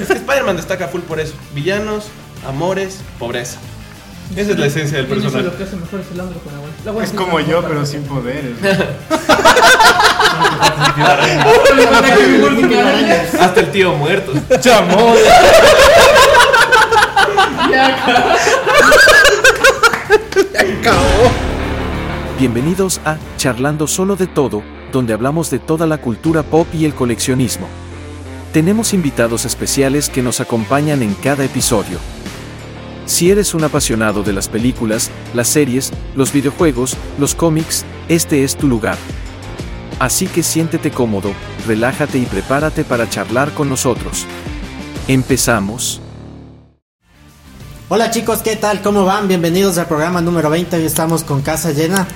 Es que Spider-Man destaca full por eso. Villanos, amores, pobreza. Esa es la esencia del personaje. Lo que hace mejor es el con la buena. La buena Es como yo, pero sin poderes. Hasta el tío muerto. ¡Chamo! Bienvenidos a Charlando Solo de Todo, donde hablamos de toda la cultura pop y el coleccionismo. Tenemos invitados especiales que nos acompañan en cada episodio. Si eres un apasionado de las películas, las series, los videojuegos, los cómics, este es tu lugar. Así que siéntete cómodo, relájate y prepárate para charlar con nosotros. Empezamos. Hola chicos, ¿qué tal? ¿Cómo van? Bienvenidos al programa número 20. Hoy estamos con casa llena.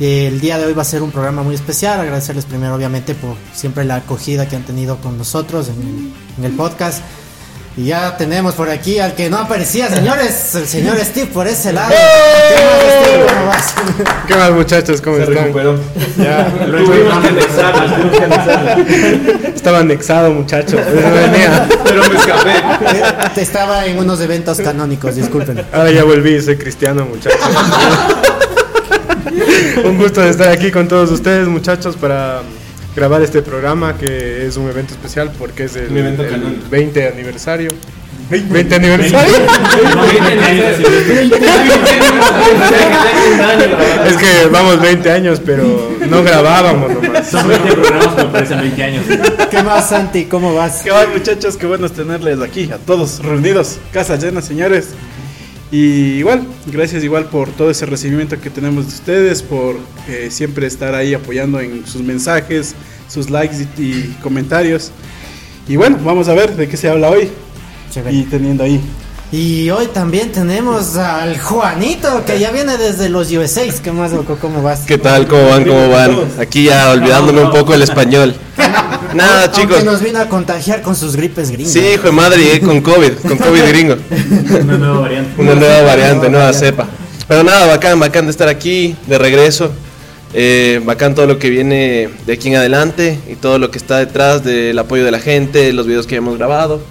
El día de hoy va a ser un programa muy especial. Agradecerles primero, obviamente, por siempre la acogida que han tenido con nosotros en el, en el podcast. Y ya tenemos por aquí al que no aparecía, señores, el señor Steve por ese lado. ¿Qué más, Steve? ¿Cómo vas? ¿Qué más, muchachos? ¿Cómo Se están? recuperó. Ya, lo Tuvimos que. Estaba anexado, venía. Pero me escapé. Estaba en unos eventos canónicos, disculpen. Ahora ya volví, soy cristiano, muchachos. un gusto de estar aquí con todos ustedes, muchachos, para grabar este programa que es un evento especial porque es el, el canónico. 20 aniversario. 20 aniversario. Es que vamos 20 años, pero no grabábamos nomás. Son 20 programas que parecen 20 años. ¿Qué más, Santi? ¿Cómo vas? ¿Qué va muchachos? Qué bueno tenerles aquí, a todos reunidos, casa llena señores. Y igual, gracias igual por todo ese recibimiento que tenemos de ustedes, por eh, siempre estar ahí apoyando en sus mensajes, sus likes y, y comentarios. Y bueno, vamos a ver de qué se habla hoy Chévere. y teniendo ahí. Y hoy también tenemos al Juanito, que ya viene desde los USA. ¿Qué más, loco? ¿Cómo vas? ¿Qué tal? ¿Cómo van? ¿Cómo van? Aquí ya olvidándome un poco el español. Nada, Aunque chicos. nos vino a contagiar con sus gripes gringas. Sí, hijo de madre, llegué con COVID, con COVID gringo. Una nueva variante. Una nueva variante, nueva cepa. Pero nada, bacán, bacán de estar aquí, de regreso. Eh, bacán todo lo que viene de aquí en adelante y todo lo que está detrás del apoyo de la gente, los videos que hemos grabado.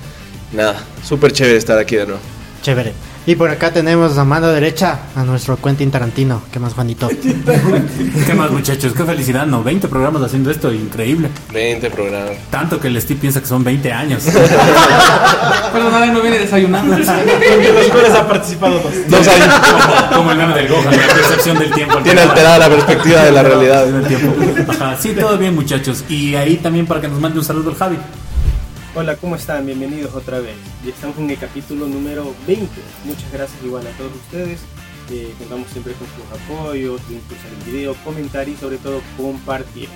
Nada, súper chévere estar aquí de nuevo. Chévere. Y por acá tenemos a mano derecha a nuestro Quentin Tarantino. ¿Qué más, Juanito? ¿Qué más, muchachos? Qué felicidad, ¿no? 20 programas haciendo esto, increíble. 20 programas. Tanto que el Steve piensa que son 20 años. Perdón, a ver, no viene desayunando. De los cuales ha participado. Dos años. Como el meme del Gohan, la percepción del tiempo. Tiene alterada la perspectiva de la realidad. Del tiempo. Ajá, sí, todo bien, muchachos. Y ahí también para que nos mande un saludo el Javi. Hola, ¿cómo están? Bienvenidos otra vez. Ya estamos en el capítulo número 20. Muchas gracias igual a todos ustedes. Eh, contamos siempre con sus apoyos, de impulsar el video, comentar y sobre todo compartir.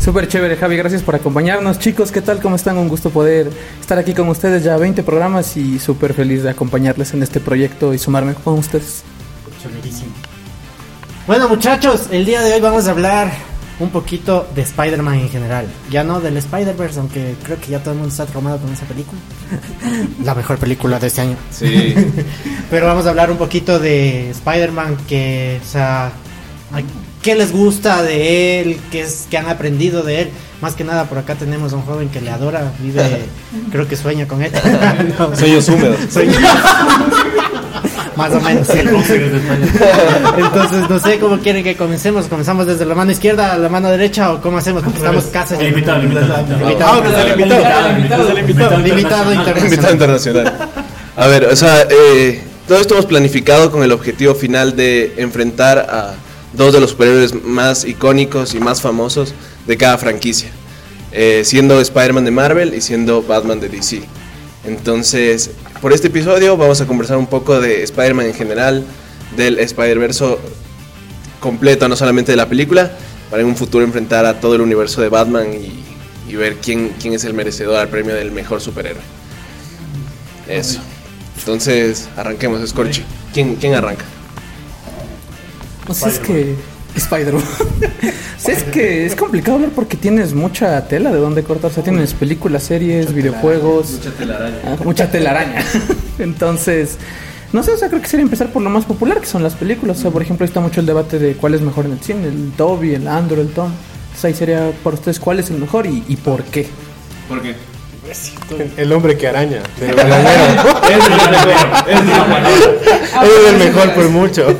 Súper chévere, Javi. Gracias por acompañarnos. Chicos, ¿qué tal? ¿Cómo están? Un gusto poder estar aquí con ustedes. Ya 20 programas y súper feliz de acompañarles en este proyecto y sumarme con ustedes. Chéverísimo. Bueno, muchachos, el día de hoy vamos a hablar un poquito de Spider-Man en general. Ya no del Spider-Verse, aunque creo que ya todo el mundo está traumado con esa película. La mejor película de este año. Sí. Pero vamos a hablar un poquito de Spider-Man, que, o sea, ¿qué les gusta de él? ¿Qué, es, ¿Qué han aprendido de él? Más que nada, por acá tenemos a un joven que le adora, vive, creo que sueña con él. No, Sueños húmedos. sueña. Más o menos. Entonces, no sé cómo quieren que comencemos. ¿Comenzamos desde la mano izquierda a la mano derecha o cómo hacemos? Porque estamos casi. El invitado, el invitado. El invitado. El invitado. Invitado internacional. Invitado internacional. A ver, o sea, eh, todo esto hemos planificado con el objetivo final de enfrentar a dos de los superhéroes más icónicos y más famosos de cada franquicia, eh, siendo Spider-Man de Marvel y siendo Batman de DC. Entonces, por este episodio vamos a conversar un poco de Spider-Man en general, del Spider-Verse completo, no solamente de la película, para en un futuro enfrentar a todo el universo de Batman y, y ver quién, quién es el merecedor al premio del mejor superhéroe. Eso. Entonces, arranquemos, Scorch. ¿Quién, quién arranca? O sea, es que. Spider-Man. Es que es complicado hablar porque tienes mucha tela de dónde cortar. O sea, tienes películas, series, videojuegos. Mucha telaraña. Ah, mucha telaraña. Entonces, no sé, o sea, creo que sería empezar por lo más popular, que son las películas. O sea, por ejemplo, ahí está mucho el debate de cuál es mejor en el cine, el Toby, el Andrew, el Tom. Entonces ahí sería para ustedes cuál es el mejor y, y por qué. ¿Por qué? El hombre que araña. Bananero. Es el mejor. Es el mejor por mucho.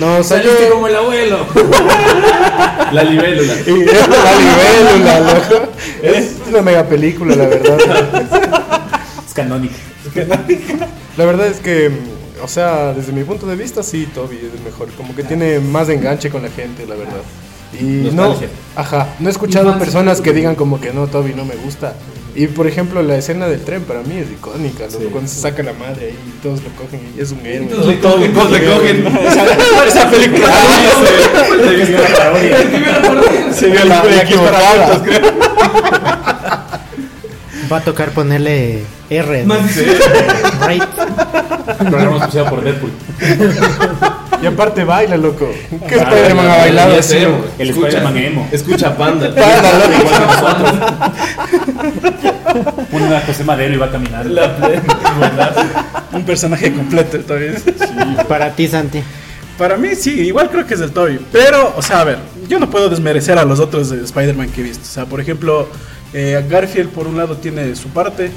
No, salió. Saliste como el abuelo. La libélula. Y la libélula, loco. Es una mega película, la verdad. Es canónica. La verdad es que, o sea, desde mi punto de vista, sí, Toby es el mejor. Como que tiene más enganche con la gente, la verdad. Y no, ajá, no he escuchado personas que digan como que no, Toby no me gusta. Y por ejemplo, la escena del tren para mí es icónica, loco, cuando se saca la madre ahí y todos lo cogen y es un héroe. Todos le cogen, todos le cogen. Esa película se vio la película equivocada. Va a tocar ponerle R. Más Right. Programa especial por Deadpool. Y aparte baila, loco. ¿Qué Spider-Man ha bailado El Spider-Man emo. Escucha Panda. Pone una José Madero y va a caminar. Un personaje completo todavía. Para ti, Santi. Para mí sí, igual creo que es el Toby. Pero, o sea, a ver, yo no puedo desmerecer a los otros de Spider-Man que he visto. O sea, por ejemplo, eh, Garfield por un lado tiene su parte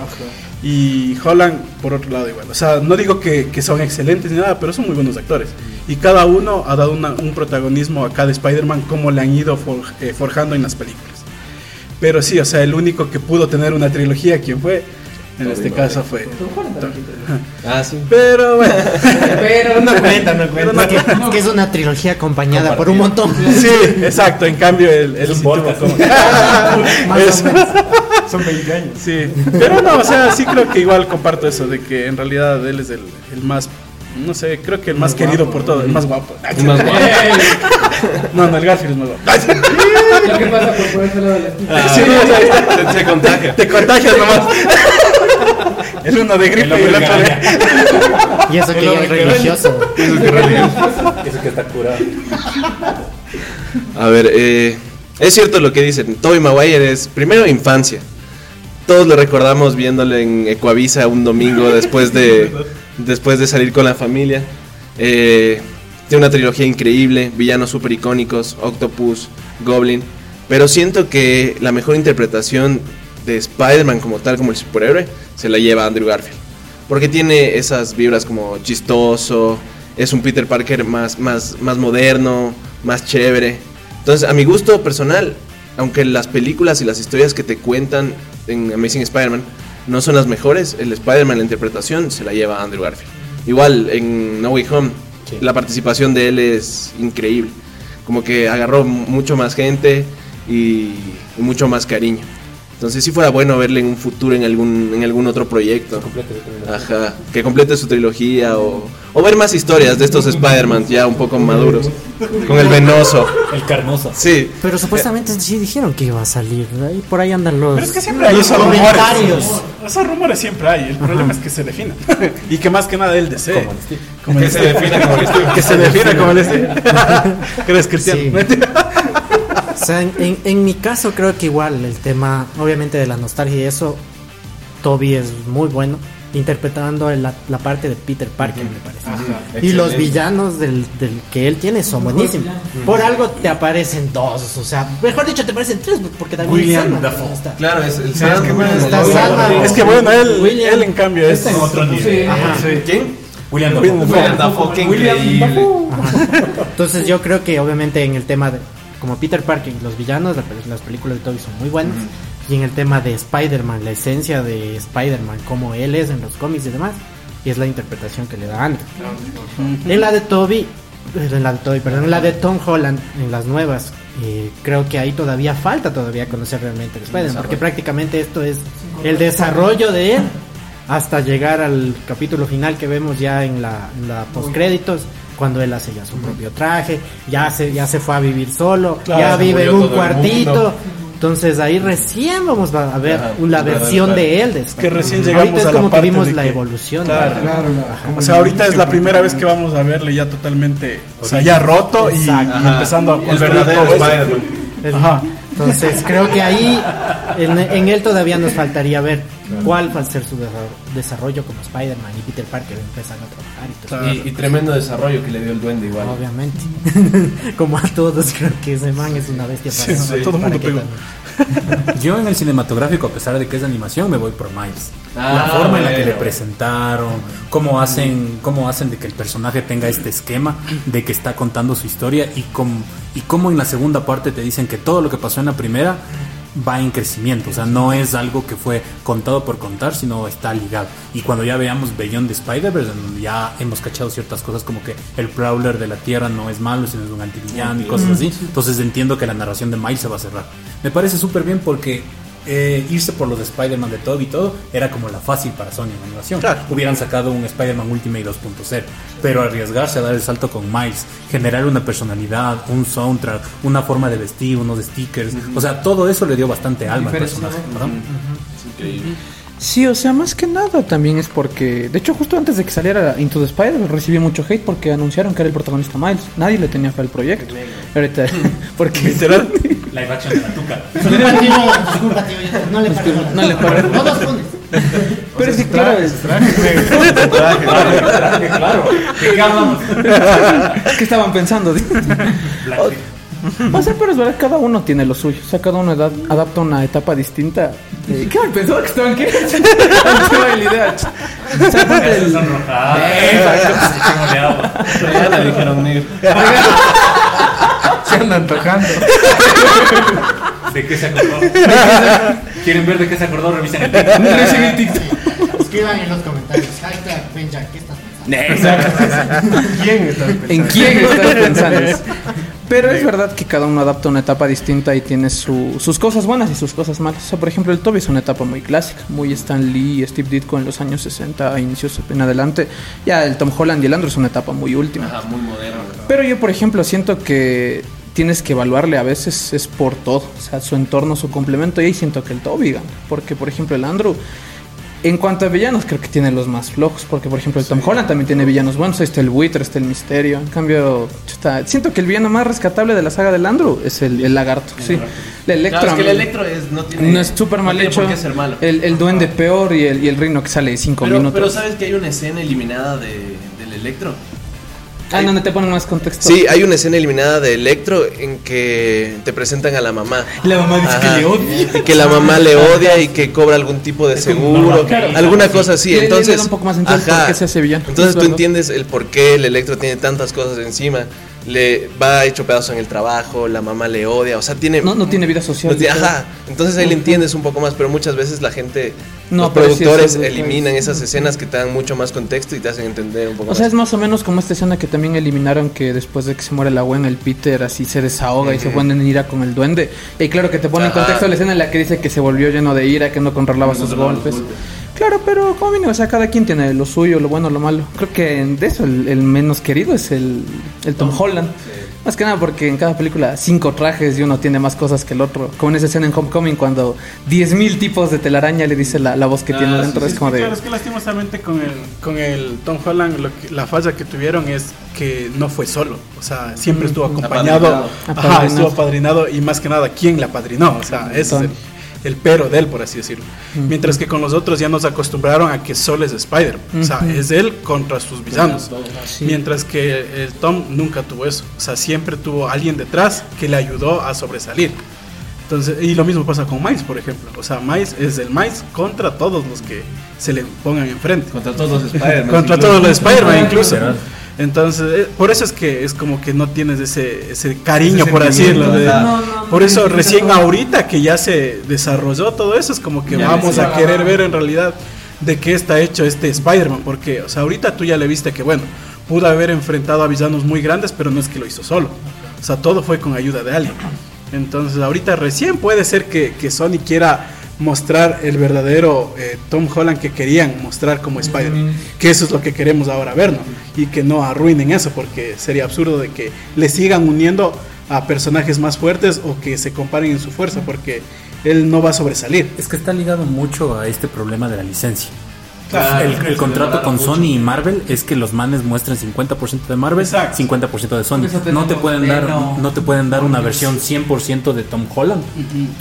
y Holland por otro lado igual. O sea, no digo que, que son excelentes ni nada, pero son muy buenos actores. Y cada uno ha dado una- un protagonismo a cada Spider-Man como le han ido for- eh, forjando en las películas. Pero sí, o sea, el único que pudo tener una trilogía, ¿quién fue? En este caso fue. Ah, sí. Pero bueno. Pero no cuenta, no cuenta. Que, que es una trilogía acompañada por un montón. Sí, exacto. En cambio, el, el un sí tuvo podcast. Más. Son 20 años. Sí, pero no, o sea, sí creo que igual comparto eso de que en realidad él es el, el más, no sé, creo que el más querido por todo, el más guapo. Es más guapo. No, no, el Garfield es más guapo. Lo que pasa por ponerse al lado de la esquina. Sí, o sea, Se, se contagia. te contagias nomás. El uno de gripe y el otro de... Y eso que es religioso. Eso que está curado. A ver, eh, es cierto lo que dicen. Tobey Maguire es primero infancia. Todos lo recordamos viéndole en Ecuavisa un domingo después de después de salir con la familia. Eh, tiene una trilogía increíble, villanos super icónicos, Octopus, Goblin. Pero siento que la mejor interpretación de Spider-Man como tal, como el superhéroe, se la lleva Andrew Garfield. Porque tiene esas vibras como chistoso, es un Peter Parker más, más, más moderno, más chévere. Entonces, a mi gusto personal, aunque las películas y las historias que te cuentan en Amazing Spider-Man no son las mejores, el Spider-Man, la interpretación, se la lleva Andrew Garfield. Igual en No Way Home, la participación de él es increíble. Como que agarró mucho más gente y, y mucho más cariño. Entonces, si fuera bueno verle en un futuro en algún, en algún otro proyecto. Ajá, que complete su trilogía o, o ver más historias de estos Spider-Man ya un poco maduros. Con el venoso. El carnoso. Sí, Pero supuestamente sí dijeron que iba a salir. Ahí por ahí andan los. Pero es que siempre hay esos comentarios. rumores. Esos rumores siempre hay. El problema es que se defina. y que más que nada él desee. Como el que se Steve. defina como el Steve. Que se defina como el Steve. que eres cristiano. Sí. O sea, en, en- en mi caso creo que igual el tema, obviamente de la nostalgia y eso, Toby es muy bueno interpretando la, la parte de Peter Parker, me parece. Y los villanos del, del que él tiene son buenísimos. Por algo te aparecen dos, o sea, mejor dicho te aparecen tres, porque también William Dafoe. está. Claro, es el Está Sandman. Es que bueno, él, William. él en cambio es. En otro nivel. Ajá. ¿Quién? William Dafoe. William Dafoe, qué increíble. Entonces yo creo que obviamente en el tema de como Peter Parker y los villanos, la las películas de Toby son muy buenas. Y en el tema de Spider-Man, la esencia de Spider-Man, como él es en los cómics y demás, y es la interpretación que le da Andrew. En la de Toby, en la de Toby, perdón, en la de Tom Holland, en las nuevas, eh, creo que ahí todavía falta todavía conocer realmente el Spider-Man, porque prácticamente esto es el desarrollo de él hasta llegar al capítulo final que vemos ya en la, en la postcréditos cuando él hace ya su propio traje, ya se, ya se fue a vivir solo, Claro, ya vive en un cuartito. Entonces ahí recién vamos a ver una verdad, versión de él. de que recién llegamos Ahorita es a la como que parte vimos de la que- evolución. Claro. ¿no? O sea, ahorita es la primera vez que vamos a verle ya totalmente, o sea, ya roto y, Exacto. y empezando a El construir verdadero. Spider-Man. Ajá. Entonces creo que ahí en, en él todavía nos faltaría ver cuál va a ser su desarro- desarrollo como Spider-Man y Peter Parker empiezan a trabajar y todo. Y, y tremendo desarrollo que le dio el duende igual. Obviamente. como a todos, creo que ese man es una bestia para, Sí, sí, todo para mundo Yo en el cinematográfico, a pesar de que es de animación, me voy por Miles. la Ah, forma en la que le presentaron, cómo hacen, cómo hacen de que el personaje tenga este esquema de que está contando su historia y cómo, y cómo en la segunda parte te dicen que todo lo que pasó en la primera va en crecimiento, o sea, no es algo que fue contado por contar, sino está ligado. Y cuando ya veamos Beyond the Spider-Verse, en ya hemos cachado ciertas cosas como que el Prowler de la Tierra no es malo, sino es un antivillano y cosas así, entonces entiendo que la narración de Miles se va a cerrar. Me parece súper bien porque eh, irse por los de Spider-Man de Toby y todo era como la fácil para Sony en animación. Hubieran sacado un Spider-Man Ultimate 2.0, pero arriesgarse a dar el salto con Miles, generar una personalidad, un soundtrack, una forma de vestir, unos stickers, o sea, todo eso le dio bastante alma al personaje. ¿verdad? Sí, o sea, más que nada también es porque, de hecho, justo antes de que saliera Into the Spider, recibí mucho hate porque anunciaron que era el protagonista Miles. Nadie le tenía fe al proyecto. Ahorita, porque Live action de la tuca. Disculpa, tío, no le paro. No le paro. No los pones. Pero es que claro, es, claro. ¿qué estaban pensando? O sea, pero es verdad, cada uno tiene lo suyo. O sea, cada uno edad- adapta una etapa distinta. Eh, ¿Qué? Pensaba que estaban qué? En la idea. O sea, Ya le dijeron negro. Se anda antojando. ¿De qué se acordó? ¿Quieren ver de qué se acordó? Revisen el TikTok. Recién el TikTok. Escriban en los comentarios. Hashtag Benja, ¿qué estás pensando? ¿Quién está pensando? ¿En quién estás pensando? Pero es verdad que cada uno adapta una etapa distinta y tiene su- sus cosas buenas y sus cosas malas. O sea, por ejemplo, el Toby es una etapa muy clásica, muy Stan Lee y Steve Ditko en los años 60 a inicios en adelante. Ya el Tom Holland y el Andrew es una etapa muy última. Ajá, muy moderno. Pero yo, por ejemplo, siento que tienes que evaluarle a veces es por todo, o sea, su entorno, su complemento, y ahí siento que el Toby gana, porque por ejemplo el Andrew, en cuanto a villanos, creo que tiene los más flojos, porque por ejemplo el Tom Holland también tiene villanos buenos, ahí está el buitre, está el misterio, en cambio, chuta, siento que el villano más rescatable de la saga del Andrew es el, el lagarto, sí, el Electro. Claro, es que el a mí- electro es, no tiene. no es súper mal no tiene hecho. ser malo. El, el duende peor y el, y el reino que sale cinco pero, minutos. pero sabes que hay una escena eliminada de, del electro. Ah, donde te ponen más contexto. Sí, hay una escena eliminada de Electro en que te presentan a la mamá. La mamá dice que Ajá. le odia. Y que la mamá le odia y que cobra algún tipo de seguro, Claro. alguna cosa así. Le- le- le Entonces, un poco más se hace villano. Entonces Es tú entiendes el por qué el Electro tiene tantas cosas encima. Le va hecho pedazo en el trabajo, la mamá le odia, o sea, tiene No, no tiene vida social. no tiene- ajá, entonces ahí le entiendes un poco más, pero muchas veces la gente, No los productores eliminan esas escenas que te dan mucho más contexto y te hacen entender un poco O sea, más. es más o menos como esta escena que también eliminaron que después de que se muere la Gwen, el Peter así se desahoga y se pone en ira con el duende. Y claro que te pone en contexto la escena en la que dice que se volvió lleno de ira, que no controlaba sus golpes. Claro, pero como mínimo, o sea, cada quien tiene lo suyo, lo bueno, lo malo. Creo que de eso el, el menos querido es el, el Tom Holland. Más que nada porque en cada película cinco trajes y uno tiene más cosas que el otro. Como en esa escena en Homecoming cuando 10.000 tipos de telaraña le dice la, la voz que Ah, tiene dentro. sí, es como de... claro, es que lastimosamente con el, con el Tom Holland lo que- la falla que tuvieron es que no fue solo. O sea, siempre estuvo acompañado. Apadrinado. Ajá, Apadrinado. estuvo apadrinado y más que nada, ¿quién la apadrinó? O sea, ese es el, pero de él, por así decirlo. Mientras que con los otros ya nos acostumbraron a que solo es Spider. O sea, es él contra sus villanos. Sí. Mientras que el Tom nunca tuvo eso. O sea, siempre tuvo alguien detrás que le ayudó a sobresalir. Entonces, y lo mismo pasa con Miles, por ejemplo. O sea, Miles es el Miles contra todos los que se le pongan enfrente. Contra todos los Spider-Man. Contra todos los de Spider-Man incluso. Entonces, eh, por eso es que es como que no tienes ese, ese cariño, Ese por así decirlo. de- ajá. por eso recién ahorita que ya se desarrolló todo eso, es como que vamos a querer ver en realidad de qué está hecho este Spider-Man. Porque, o sea, ahorita tú ya le viste que, bueno, pudo haber enfrentado a villanos muy grandes, pero no es que lo hizo solo. O sea, todo fue con ayuda de alguien. Entonces, ahorita recién puede ser que, que Sony quiera mostrar el verdadero eh, Tom Holland que querían mostrar como Spider-Man. Que eso es lo que queremos ahora ver, ¿no? Y que no arruinen eso, porque sería absurdo de que le sigan uniendo a personajes más fuertes o que se comparen en su fuerza, porque él no va a sobresalir. Es que está ligado mucho a este problema de la licencia. Claro, el, contrato con mucho. Sony y Marvel es que los manes muestren 50% de Marvel, Exacto. 50% de Sony. No te pueden dar no te pueden dar una versión 100% de Tom Holland,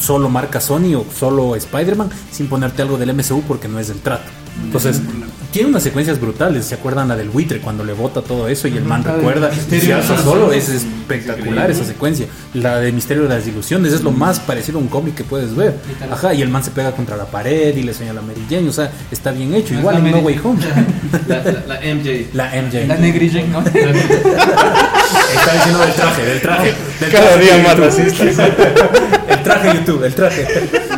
solo marca Sony o solo Spider-Man sin ponerte algo del MCU porque no es el trato. Entonces, tiene unas secuencias brutales, ¿se acuerdan la del buitre cuando le bota todo eso y el man recuerda y se hace solo? Es espectacular esa secuencia. La de Misterio de las Ilusiones es lo más parecido a un cómic que puedes ver. Ajá, y el man se pega contra la pared y le sueña a la Mary Jane, o sea, está bien hecho. Igual en No Way Home. La, la- la MJ. La MJ. La Negri Jane, ¿no? Está diciendo del traje, del traje. Del Cada traje día más racista. El traje de YouTube, el traje.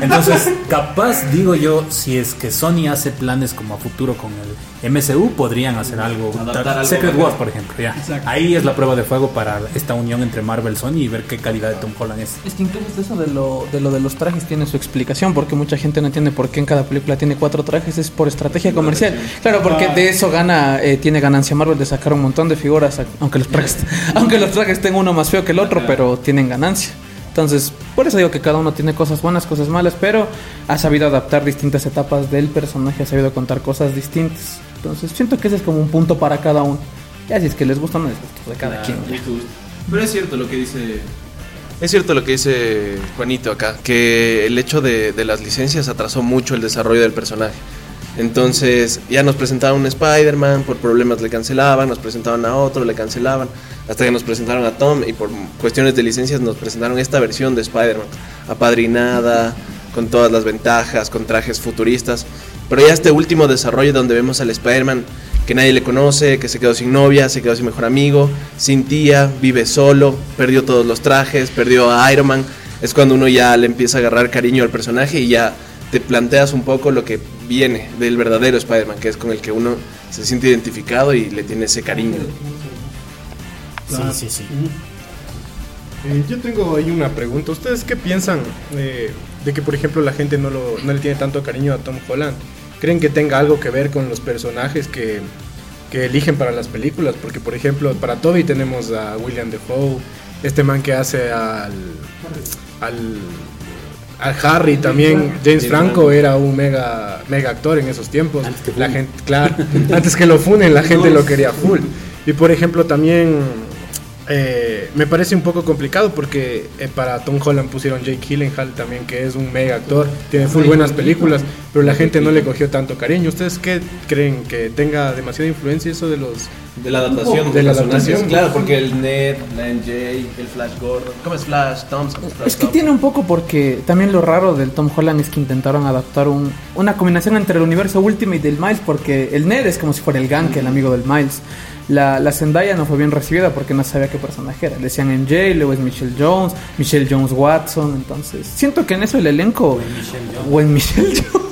Entonces, capaz, digo yo, si es que Sony hace planes como a futuro con el MCU, podrían hacer algo. Secret. Wars, por ejemplo. ya. Ahí es la prueba de fuego para esta unión entre Marvel y Sony y ver qué calidad de Tom Holland es. Es que incluso eso de lo, de lo de los trajes tiene su explicación, porque mucha gente no entiende por qué en cada película tiene cuatro trajes, es por estrategia comercial. Claro, porque de eso gana, eh, tiene ganancia Marvel de sacar un montón de figuras, aunque los trajes, aunque los trajes tengan uno más feo que el otro, pero tienen ganancia. Entonces, por eso digo que cada uno tiene cosas buenas, cosas malas, pero ha sabido adaptar distintas etapas del personaje, ha sabido contar cosas distintas. Entonces, siento que ese es como un punto para cada uno. Ya si es que les gusta o no les gusta, de cada quien. ya. Pero es cierto lo que dice. Es cierto lo que dice Juanito acá, que el hecho de, de las licencias atrasó mucho el desarrollo del personaje. Entonces ya nos presentaban un Spider-Man, por problemas le cancelaban, nos presentaban a otro, le cancelaban, hasta que nos presentaron a Tom y por cuestiones de licencias nos presentaron esta versión de Spider-Man, apadrinada, con todas las ventajas, con trajes futuristas. Pero ya este último desarrollo donde vemos al Spider-Man que nadie le conoce, que se quedó sin novia, se quedó sin mejor amigo, sin tía, vive solo, perdió todos los trajes, perdió a Iron Man, es cuando uno ya le empieza a agarrar cariño al personaje y ya te planteas un poco lo que viene del verdadero Spider-Man, que es con el que uno se siente identificado y le tiene ese cariño. Sí, sí, sí. Eh, yo tengo ahí una pregunta. ¿Ustedes qué piensan eh, de que, por ejemplo, la gente no, lo, no le tiene tanto cariño a Tom Holland? ¿Creen que tenga algo que ver con los personajes que, que eligen para las películas? Porque, por ejemplo, para Toby tenemos a William Defoe, este man que hace al, al, al Harry también. James Franco era un mega, mega actor en esos tiempos. La gente, claro, antes que lo funen, la gente lo quería full. Y por ejemplo, también eh, me parece un poco complicado porque eh, para Tom Holland pusieron Jake Gyllenhaal también, que es un mega actor, tiene full buenas películas, pero la gente no le cogió tanto cariño. ¿Ustedes qué creen? ¿Que tenga demasiada influencia eso de los... De la adaptación. De la adaptación. Claro, porque el Ned, la MJ, el Flash Gordon. ¿Cómo es Flash? Thompson. Flash Es que Thompson. tiene un poco porque también lo raro del Tom Holland es que intentaron adaptar un, una combinación entre el universo Ultimate y del Miles porque el Ned es como si fuera el Gank, el amigo del Miles. La, la Zendaya no fue bien recibida porque no sabía qué personaje era. Le decían MJ, luego es Michelle Jones, Michelle Jones Watson. Entonces, siento que en eso el elenco. O en Michelle Jones.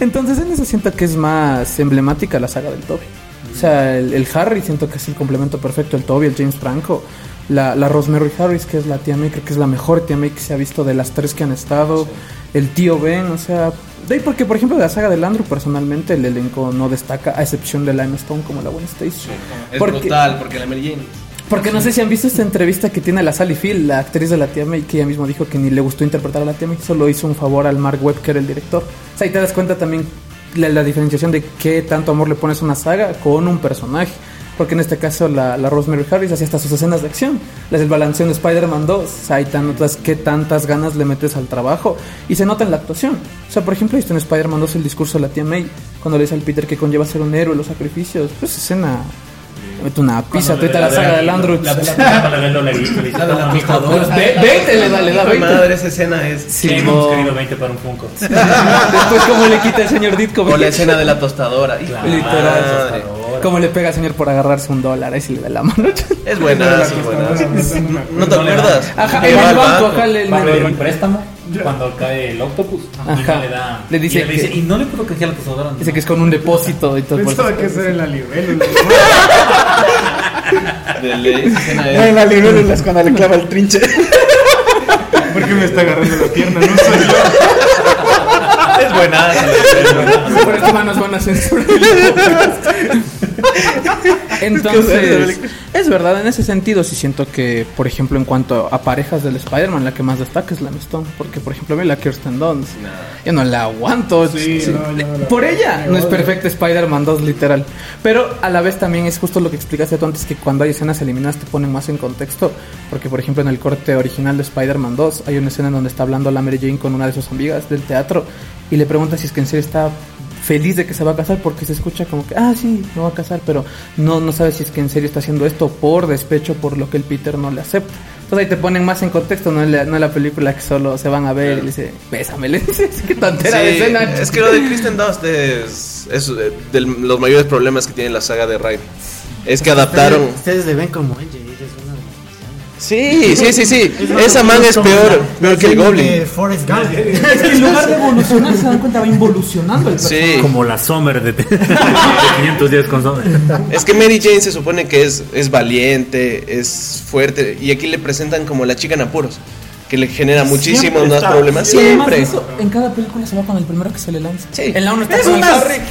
Entonces, en eso siento que es más emblemática la saga del Toby. O sea, el, el Harry siento que es el complemento perfecto. El Toby, el James Franco. La, la Rosemary Harris, que es la tía May, creo que es la mejor tía May que se ha visto de las tres que han estado. El tío Ben, o sea. De ahí porque, por ejemplo, de la saga del Andrew, personalmente el elenco no destaca, a excepción de Lime Stone como la buena Stacy. Es Porque- brutal, porque la Mary Jane. Porque no sé si han visto esta entrevista que tiene la Sally Field, la actriz de la tía May, que ella misma dijo que ni le gustó interpretar a la tía May, solo hizo un favor al Mark Webb, que era el director. O sea, ahí te das cuenta también la, la diferenciación de qué tanto amor le pones a una saga con un personaje. Porque en este caso la, la Rosemary Harris hacía hasta sus escenas de acción. Las del balanceo de Spider-Man 2. O sea, ahí te notas qué tantas ganas le metes al trabajo. Y se nota en la actuación. O sea, por ejemplo, viste en Spider-Man 2 el discurso de la tía May. Cuando le dice al Peter que conlleva ser un héroe, los sacrificios. Pues escena... Mete una pizza, ahorita la saga del Andrew. La de la Pues ve- 20 le da, le da 20. Madre, esa escena es. Sí, hemos mo- querido 20 para un Funko. Después como le quita el señor Ditko. O la escena de la tostadora. De Literal. Como le pega al señor por agarrarse un dólar, ahí sí le da la mano. Es buena, es buena. ¿No te acuerdas? Ajá, en el banco, banco. ajá, le, le- un préstamo cuando cae el octopus. Y Ajá. no le da. Le dice y, él dice, que- y no le puedo canjear la tostadora. dice que es con un depósito y todo. Pensaba eso. que eso era en la libélula. En la libélula es cuando le clava el trinche. ¿Por qué me está agarrando la pierna? No soy yo. Es buena. Por esto manos van a censurar el. Entonces, Es verdad, en ese sentido sí siento que, por ejemplo, en cuanto a parejas del Spider-Man, la que más destaca es la Stone. Porque, por ejemplo, a mí la Kirsten Dunst, yo no la aguanto. Sí, Sí. no, yo no la- por ella no es perfecta Spider-Man 2, literal. Pero a la vez también es justo lo que explicaste tú antes, que cuando hay escenas eliminadas te ponen más en contexto. Porque, por ejemplo, en el corte original de Spider-Man 2 hay una escena en donde está hablando la Mary Jane con una de sus amigas del teatro y le pregunta si es que en serio está feliz de que se va a casar porque se escucha como que, ah, sí, me voy a casar, pero no, no sabe si es que en serio está haciendo esto por despecho, por lo que el Peter no le acepta. Entonces ahí te ponen más en contexto, no en la, no en la película que solo se van a ver y le dice, bésame, le dice, qué tontera de Sí, escena. es que lo de Kristen Dust es, es de los mayores problemas que tiene la saga de Raimi. Es que adaptaron. Ustedes, ustedes le ven como ella, Sí, sí, sí, sí. Esa man es peor, peor que el de Goblin. Forrest Gump. Es que en lugar de evolucionar, se dan cuenta, va involucionando el Sí. Como la Summer de, de 500 días con Summer. Es que Mary Jane se supone que es, es valiente, es fuerte. Y aquí le presentan como la chica en apuros. Que le genera muchísimos más problemas. Y además Siempre. eso, en cada película se va con el primero que se le lanza. Sí. En la 1 está Es con el Harry.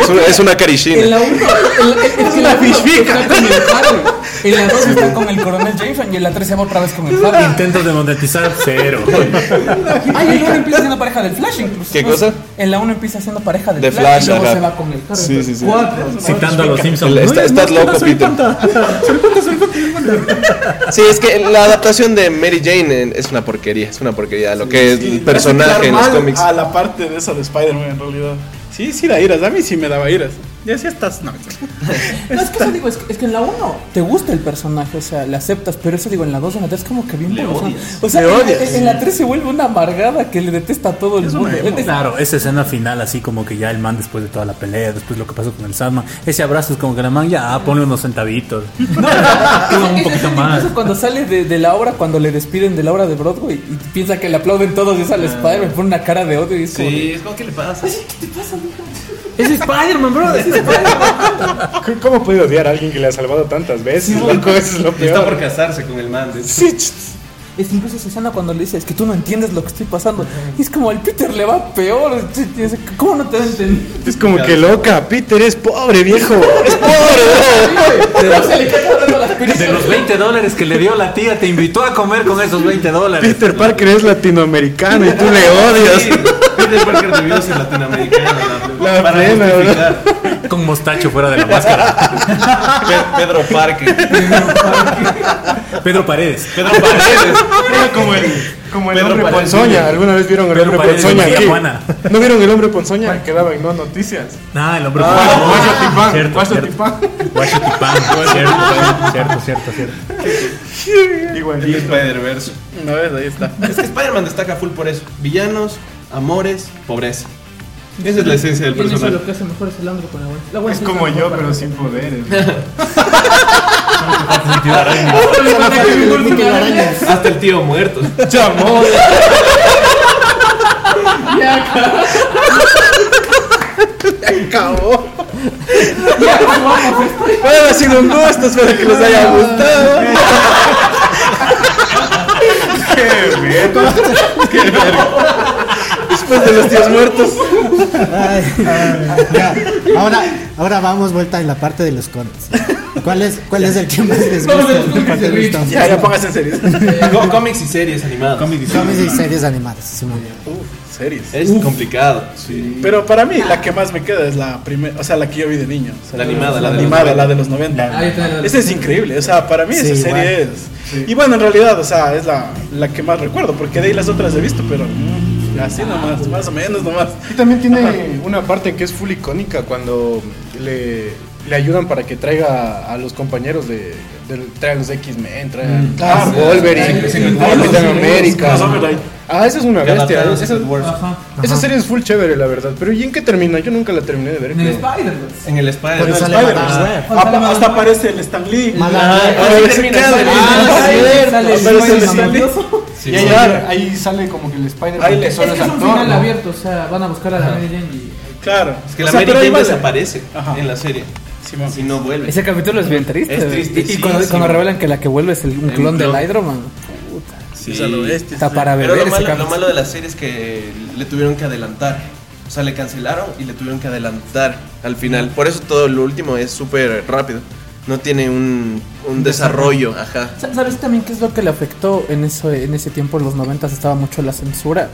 Es una, es una En carishina. la 1 es la está con el Harry. En la 2 está con el coronel Jameson y en la 3 se va otra vez con el Harry. Intentos de monetizar, cero. Ay, en la 1 empieza siendo pareja del Flash incluso. ¿Qué cosa? En la 1 empieza siendo pareja del De Flash, y luego se va con el Harry. Sí, sí, sí. Cuatro. Citando a los Simpsons. Está- estás loco, Peter. Sí, es que la adaptación de Mary Jane es una porquería. Es una porquería. Lo que es Sí, el personaje en los cómics. A la parte de eso de Spider-Man, en realidad. Sí, sí da iras. A mí sí me daba iras. Ya sí estás. No. No, es que eso digo, es que, es que en la 1 te gusta el personaje, o sea, le aceptas, pero eso digo, en la 2 en la 3 como que bien evoluciona. O sea, Le en, odias. en- en la 3 se vuelve una amargada que le detesta a todo el mundo. Es- Claro, esa escena final, así como que ya el man después de toda la pelea, después lo que pasó con el Sandman, ese abrazo es como que la man ya, ah, ponle unos centavitos. No, un es- poquito es- más. incluso cuando sale de, de la obra, cuando le despiden de la obra de Broadway y piensa que le aplauden todos y es al Spider-Man, pone una cara de odio y es como... de, es como que le pasa. Es Spider-Man, bro, es Spider-Man. ¿Cómo puede odiar a alguien que le ha salvado tantas veces? loco, eso es lo Y está por peor. casarse con el man. de- Sí, Es incluso esa escena cuando le dice, es que tú no entiendes lo que estoy pasando. Y es como al Peter le va peor. ¿Cómo no te va a entender? es como que loca. Peter es pobre, viejo. Es Pero se le cae las De los 20 dólares que le dio la tía, te invitó a comer con esos 20 dólares. Peter Parker es latinoamericano y tú le odias. Sí, Peter Parker debió ser latinoamericano. La para plena, justificar. Con mostacho fuera de la máscara. Pe- Pedro Parker. Pedro Paredes. Pedro Paredes. Era como el, como el Pedro hombre Paredes ponzoña. ¿Alguna vez vieron el Pedro hombre Paredes ponzoña aquí? ¿No vieron el hombre ponzoña? Que daba en no noticias. Ah, el hombre Ah, Juan. Guacho Tipán, Cierto, Guacho cierto. Tipán. Guacho Tipán. Cierto, cierto, cierto. Igualito. Spider-Verse. No ves, ahí está. Es que Spider-Man destaca full por eso. Villanos, amores, pobreza. Esa es la esencia del ¿Quién hizo personaje. lo que hace mejor es el Andro con la buena. La buena Es como yo, pero sin poderes. Hasta el tío muerto. Chamón. Acabó. Bueno, ha sido un gusto, espero que les haya gustado. Qué bien. Qué verga. Después de los tíos muertos. Ay, ay, ya. Ahora, ahora vamos vuelta en la parte de los cómics. ¿Cuál es, cuál es el que más les gusta? Vamos a los los. Ya, ya póngase en serio. Co- Cómics y series animadas. Cómics y series animadas. Uf, series. Es complicado. Pero para mí la que más me queda es la primera, o sea, la que yo vi de niño. O sea, La animada, la de los animada, 90. la de los 90. Ah, Esa es increíble, o sea, para mí Sí, esa serie igual. es. Y bueno, en realidad, o sea, es la, la que más recuerdo, porque de ahí las otras he visto, pero mm, así nomás, más o menos nomás. Y también tiene una parte que es full icónica cuando le, le ayudan para que traiga a los compañeros de. del- traiga los X-Men, a Ah, sí, Wolverine, sí, sí, sí, a Capitán sí, América. sí, sí. Ah, esa es una bestia. Esa. Ajá. serie es full chévere, la verdad. Pero ¿y en qué termina? Yo nunca la terminé de ver. En el creo. Spider-Verse. En el. Ah, pa- hasta aparece el Stan Lee. Y ahí, ahí sale como que el Spider-Man Es que es un actor. final ¿no? abierto, o sea, van a buscar a la Mary Jane y... Claro. Es que O la sea, Mary Jane vale. desaparece Ajá. en la serie. Simón. Si no vuelve. Ese capítulo es bien triste. Es triste, Y, cuando, cuando revelan que la que vuelve es el, un El clon del clon. Hydro, man. Sí. Es lo bestia, Está sí. para Pero beber lo ese malo, lo malo de la serie es que le tuvieron que adelantar. O sea, le cancelaron y le tuvieron que adelantar al final. Por eso todo lo último es súper rápido. No tiene un, un desarrollo, ajá. Sa- ¿Sabes también qué es lo que le afectó en eso en ese tiempo en los 90 estaba mucho la censura?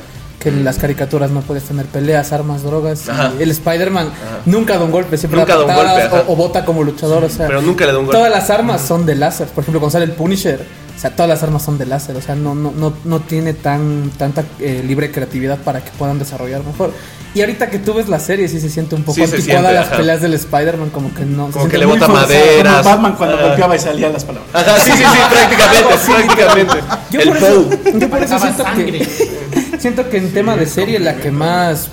Que en las caricaturas no puedes tener peleas, armas, drogas. Ajá. El Spider-Man Ajá. nunca da un golpe, siempre Nunca da un golpe, ajá. o, o bota como luchador. O sea, Pero nunca le da un golpe. Todas las armas son de láser. Por ejemplo, cuando sale el Punisher, o sea, todas las armas son de láser. O sea, no, no, no, no tiene tan tanta eh, libre creatividad para que puedan desarrollar mejor. Y ahorita que tú ves la serie, sí se siente un poco Sí, se anticuada las ajá. peleas del Spider-Man, como que no. se Como siente que le bota madera. Como Batman cuando Ah. golpeaba y salían las palabras. Ajá, sí, sí, sí, prácticamente, prácticamente. Yo el por, eso, yo por eso siento sangre. que, siento que en tema de serie la que más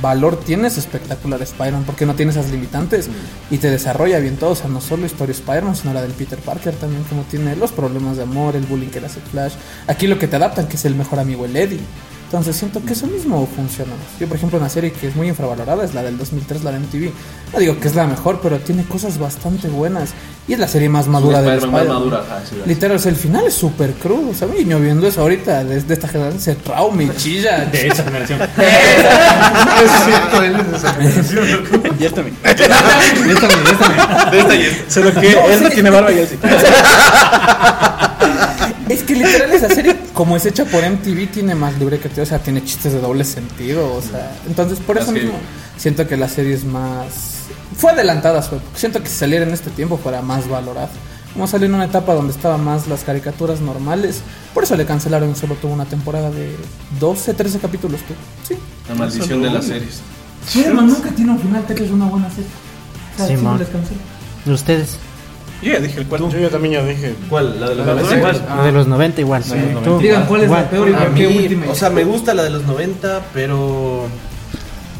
valor tiene es espectacular Spider-Man porque no tiene esas limitantes y te desarrolla bien todo, o sea, no solo historia Spider-Man, sino la del Peter Parker también, como tiene los problemas de amor, el bullying que le hace Flash. Aquí lo que te adaptan, que es el mejor amigo, el Eddie. Entonces siento que eso mismo funciona. Yo, por ejemplo, una serie que es muy infravalorada es la del 2003, la de MTV. No digo que es la mejor, pero tiene cosas bastante buenas. Y es la serie más madura de Spider-Man más Spider-Man. madura, ajá, sí. Literal, o sea, el final es súper crudo. O sea, mi niño viendo eso ahorita, desde esta generación, se trauma y chilla. De esa generación. Y él también. Ya está bien, ya está bien. De esta y esta. Solo que él no tiene barba y él sí. Es que literal esa serie, como es hecha por MTV, tiene más libre que o sea, tiene chistes de doble sentido, o sea, entonces por eso Así. mismo siento que la serie es más... Fue adelantada época, siento que si saliera en este tiempo fuera más valorada. Como salió en una etapa donde estaban más las caricaturas normales, por eso le cancelaron, solo tuvo una temporada de 12, 13 capítulos tú. Sí. La maldición de las series. Spider-Man nunca tiene un final, que es una buena serie. O sea, Sí, les cancelan. ¿Y ustedes? Yo ya dije el cuarto. Yo, yo también ya dije. ¿Cuál? ¿La de los La de los 90? noventa. de los 90 igual. ¿Tú? Digan cuál es Igual. la peor y por qué mí, Ultimate. o sea, me gusta la de los 90, pero...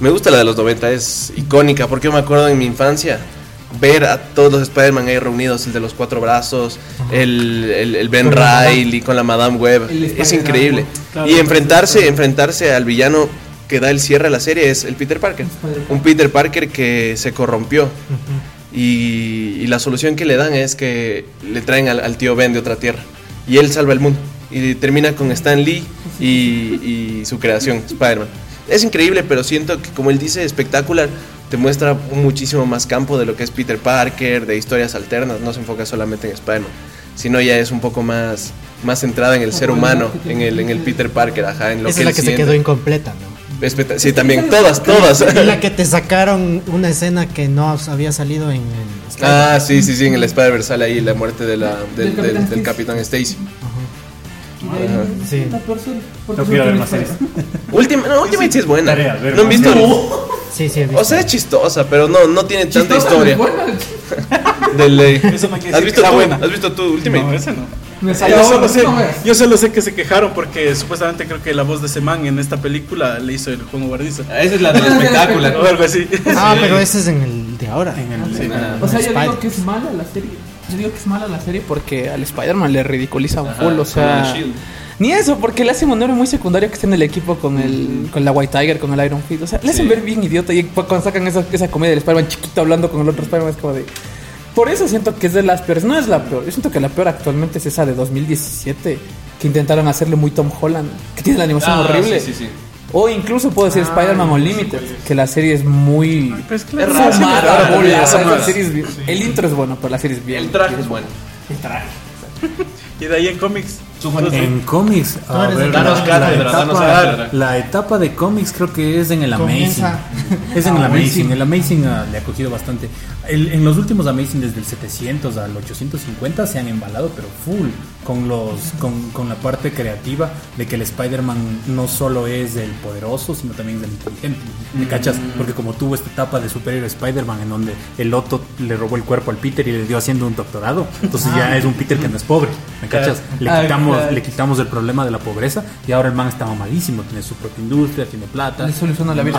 Me gusta la de los 90, es icónica, porque yo me acuerdo en mi infancia ver a todos los Spider-Man ahí reunidos, el de los cuatro brazos, el, el- el Ben la Riley con la Madame Web, es increíble. Claro, y enfrentarse, enfrentarse al villano que da el cierre a la serie es el Peter Parker. Un Peter Parker que se corrompió. Y, y la solución que le dan es que le traen al, al tío Ben de otra tierra. Y él salva el mundo. Y termina con Stan Lee y, y su creación, Spider-Man. Es increíble, pero siento que, como él dice, espectacular. Te muestra muchísimo más campo de lo que es Peter Parker, de historias alternas. No se enfoca solamente en Spider-Man, sino ya es un poco más, más centrada en el ser humano, en el, en el Peter Parker, ajá, en lo Esa que es la que se quedó incompleta, ¿no? Sí, también, todas, todas. Y la que te sacaron una escena que no había salido en el. Ah, sí, sí, sí, en el Spider-Verse sale ahí la muerte de la, del, Del del- Capitán del Stacy. Capitán Stacy. Sí. Peor serie, No es quiero ver Ultimate más series. Ultimate, no, Ultimate sí es buena. Tarea, ver ¿No han más. visto? Sí, sí, he visto. O sea, es chistosa, pero no, no tiene tanta Chistosa, historia. buena. De ley. Eso no quiere ¿Has decir visto sea tú? buena. ¿Has visto tú Ultimate? No, ese no. Me Yo salió solo, sé, no yo solo sé que se quejaron porque supuestamente creo que la voz de ese man en esta película le hizo el Juan Guardiza. Ah, Esa es la del espectáculo. O algo así. Ah, pero ese es en el de ahora. En el- Sí. Ah, O sea, yo digo que es mala la serie. Yo digo que es mala la serie porque al Spider-Man le ridiculiza un full, o sea... Ni eso, porque le hace un héroe muy secundario que está en el equipo con el con la White Tiger, con el Iron Fist. O sea, le hacen Sí. ver bien idiota. Y cuando sacan esa, esa comedia del Spider-Man chiquito hablando con el otro Spider-Man, es como de. Por eso siento que es de las peores. No es la peor. Yo siento que la peor actualmente es esa de 2017, que intentaron hacerle muy Tom Holland, que tiene la animación Ah, horrible. Sí, sí, sí. O incluso puedo decir Spider-Man Unlimited, que la serie es muy. Pues claro, Es la serie es bien- El intro es bueno, pero la serie es bien. El traje es bueno. Y de ahí en cómics. En cómics, a ver, el- Danos la, cátedra, la danos etapa, la etapa de cómics creo que es en el Amazing. Es en el Ah, Amazing. Amazing. El Amazing ah, le ha cogido bastante. El- en los últimos Amazing, desde el 700 al 850, se han embalado, pero full, con, los, con, con la parte creativa de que el Spider-Man no solo es el poderoso, sino también es el inteligente. ¿Me cachas? Porque como tuvo esta etapa de superhéroe Spider-Man, en donde el Otto le robó el cuerpo al Peter y le dio haciendo un doctorado, entonces ya es un Peter que no es pobre. ¿Me cachas? Le Ah, quitamos, le quitamos el problema de la pobreza y ahora el man está mamadísimo, tiene su propia industria, tiene plata. Le soluciona la vida.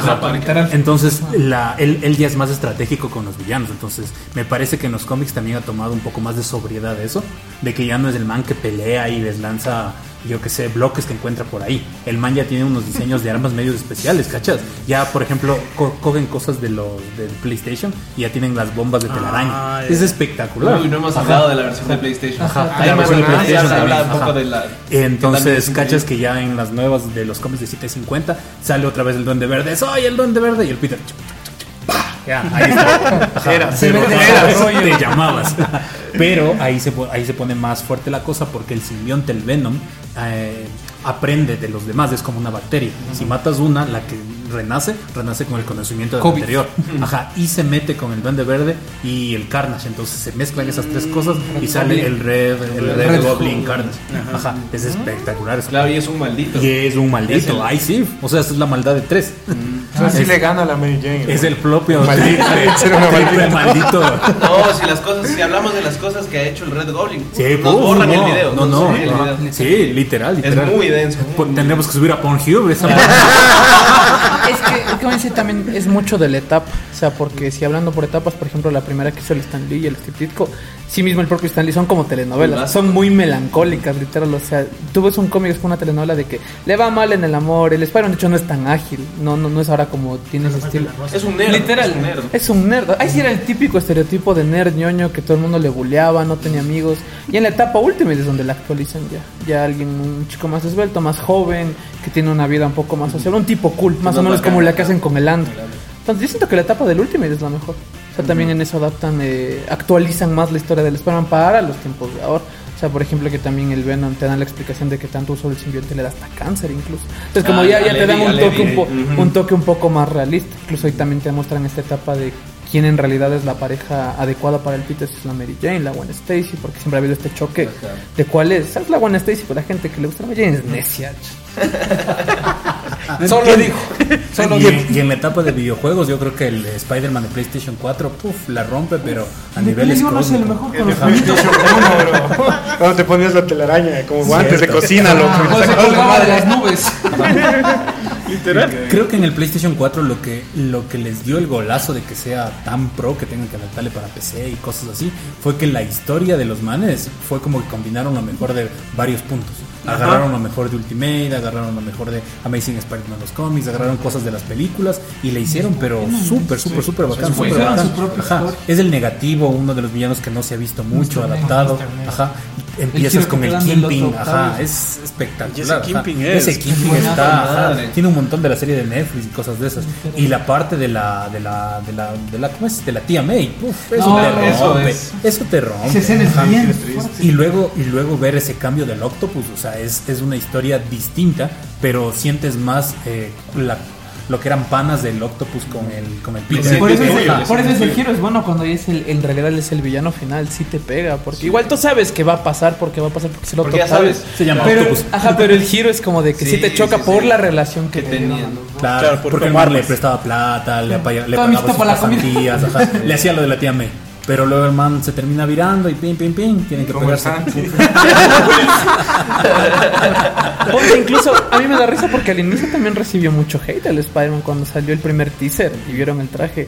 Entonces, la, él, él ya es más estratégico con los villanos. Entonces, me parece que en los cómics también ha tomado un poco más de sobriedad eso. De que ya no es el man que pelea y les lanza yo que sé, bloques que encuentra por ahí. El man ya tiene unos diseños de armas medios especiales, ¿cachas? Ya, por ejemplo, co- cogen cosas de los del PlayStation y ya tienen las bombas de telaraña. Ah, es espectacular. Uy, no hemos hablado de la versión de PlayStation. Ajá, Hay la más versión de PlayStation se habla un también, poco ajá. de la. Entonces, cachas que ya en las nuevas de los cómics de 750 sale otra vez el Duende Verde. ¡Soy el Duende Verde! Y el Peter. Ya, ahí está. Era, pero pero era, te llamabas. Pero ahí se, ahí se pone más fuerte la cosa porque el simbionte, el Venom, eh, aprende de los demás. Es como una bacteria. Si matas una, la que renace, renace con el conocimiento del COVID. anterior. Ajá, y se mete con el Duende Verde y el Carnage. Entonces se mezclan esas tres cosas y sale el Red, el Red, Red Goblin Carnage. Ajá, es espectacular. es Claro, y es un maldito. y es un maldito. Es el- Ahí sí. O sea, esa es la maldad de tres. Así Es- le gana a la Mary Jane. Es el propio Maldito. Maldita. maldito. No, si las cosas, si hablamos de las cosas que ha hecho el Red Goblin, Sí, nos uf, borran no, el video. No, no. el no. video. Sí, literal, literal. Es muy denso. Pues, Tendremos que subir a Pornhub esa Es que, también es mucho de la etapa. O sea, porque si hablando por etapas, por ejemplo, la primera que hizo el Stan Lee y el Steve Ditko, sí mismo el propio Stan Lee son como telenovelas. Son muy melancólicas, literal. O sea, tú ves un cómic, es una telenovela de que le va mal en el amor. El Spider-Man, de hecho, no es tan ágil. No, no, no es ahora como tiene ese estilo. Es un nerd. Literal, Es un nerd. es un nerd. Ahí sí era el típico estereotipo de nerd ñoño que todo el mundo le buleaba, no tenía amigos. Y en la etapa última es donde la actualizan ya. Ya alguien, un chico más esbelto, más joven, que tiene una vida un poco más social. Un tipo cool, más o menos como la que hacen con el Andro. Entonces yo siento que la etapa del Ultimate es la mejor. O sea, también en eso adaptan, eh, actualizan más la historia del Spider-Man para los tiempos de ahora. O sea, por ejemplo, que también el Venom te dan la explicación de que tanto uso del simbionte le da hasta cáncer incluso. Entonces, como Ah, ya, a ya te dan a un toque un, po- ujú. un toque un poco más realista. Incluso ahí también te muestran esta etapa de quién en realidad es la pareja adecuada para el Peter, si es la Mary Jane, la Gwen Stacy, porque siempre ha habido este choque de cuál es. ¿Sabes la Gwen Stacy? Pues la gente que le gusta la Mary Jane es necia. Solo dijo. Solo y, dijo. en, y en la etapa de videojuegos, yo creo que el Spider-Man de PlayStation 4, puf, la rompe, pero a niveles cósmicos. Cuando te ponías la telaraña como guantes de cocina, loco. Cuando se colgaba de las nubes. Creo que en el PlayStation 4 lo que, lo que les dio el golazo de que sea tan pro que tengan que adaptarle para PC y cosas así, fue que la historia de los manes fue como que combinaron lo mejor de varios puntos. Agarraron lo mejor de Ultimate, agarraron lo mejor de Amazing Spider-Man los cómics, agarraron cosas de las películas y le hicieron, pero súper, súper, súper bacán. hicieron bacán. Ajá. Es el negativo, uno de los villanos que no se ha visto mucho adaptado. Ajá. Empiezas con el te otro ajá, es espectacular. Y ese ajá. Kingpin es- Ese Kingpin buenazo, está, ajá, tiene un montón de la serie de Netflix y cosas de esas. Y la parte de la, de la, de la, de la, ¿cómo es? De la tía May, uf, eso No, te eso rompe, es. eso te rompe. Esa escena es Ajá. bien Y luego, y luego ver ese cambio del Octopus, o sea, es, es una historia distinta, pero sientes más eh, la- lo que eran panas del Octopus con el, con el Peter. Por eso, es, Ajá. por eso es el giro es bueno cuando es el, en realidad es el villano final, sí te pega, porque igual tú sabes que va a pasar, porque va a pasar, porque se lo Porque ya sabes. Se llama pero, Octopus. Ajá, pero el giro es como de que sí, Sí, te choca sí, por sí. la relación que, Que tenían. Claro, Claro, por porque Omar le prestaba plata, le, apaya- le pagaba sus pasantías, ajá, le hacía lo de la tía May. Pero luego el man se termina virando y pim, pim, pim, tienen que pegarse. Oye, incluso a mí me da risa porque al inicio también recibió mucho hate el Spider-Man cuando salió el primer teaser y vieron el traje.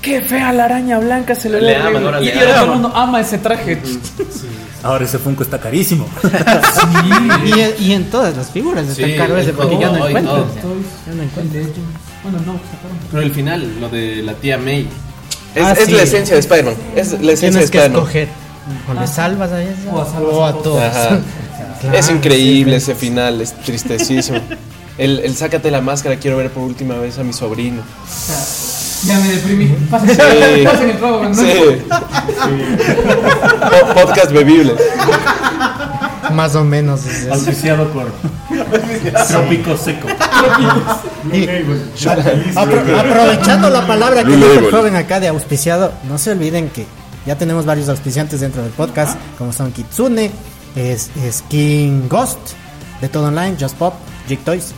¡Qué fea la araña blanca! Se le Le ve aman, horrible". ahora Y ahora todo el mundo ama ese traje. Ahora ese Funko está carísimo. Y, y en todas las figuras están Sí, caros de en porque ya no encuentro. Ya no encuentro. Bueno, no, sacaron. Pero el final, lo de la tía May. Es, Ah, es sí. la esencia de Spider-Man. Es la esencia de Tienes que Spider-Man. escoger. O le salvas a ella O a salvas o a a todos. Ajá. Claro, es increíble sí, ese final, es tristecísimo. El, el sácate la máscara, quiero ver por última vez a mi sobrino. Ya me deprimí. Sí. pasen el trago, ¿no? Sí. Po- Podcast bebible. Más o menos. Auspiciado por Trópico Seco. Y- apro- aprovechando la palabra que dijo el joven acá de auspiciado, no se olviden que ya tenemos varios auspiciantes dentro del podcast, como son Kitsune, es, es King Ghost, de todo online, Just Pop, Jig Toys.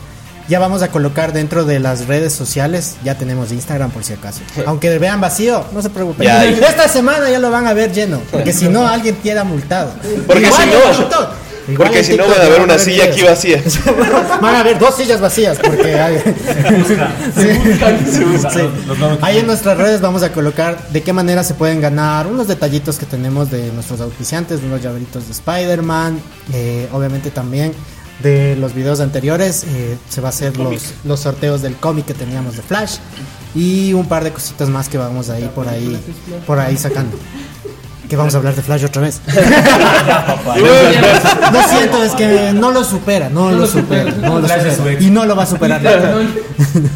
Ya vamos a colocar dentro de las redes sociales, ya tenemos Instagram por si acaso. Aunque vean vacío, no se preocupen. Ya. Esta semana ya lo van a ver lleno, porque si no alguien queda multado. Porque Igual si no- igual Porque si no van a ver ya una silla aquí vacía. Van a haber dos sillas vacías porque hay... Sí. Sí. Ahí en nuestras redes vamos a colocar de qué manera se pueden ganar unos detallitos que tenemos de nuestros auspiciantes, unos llaveritos de Spider-Man, eh, obviamente también de los videos anteriores. eh, se va a hacer los, los sorteos del cómic que teníamos de Flash y un par de cositas más que vamos a ir por ahí, por ahí sacando. Que vamos a hablar de Flash otra vez. Lo siento, es que no lo supera, no, lo supera, no lo supera. Y no lo va a superar.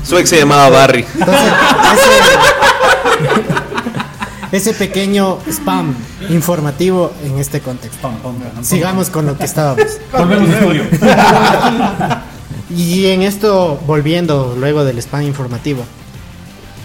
Su ex se llamaba Barry. Entonces, ese, ese pequeño spam informativo en este contexto. Sigamos con lo que estábamos. Volvemos al estudio. Y en esto, volviendo luego del spam informativo,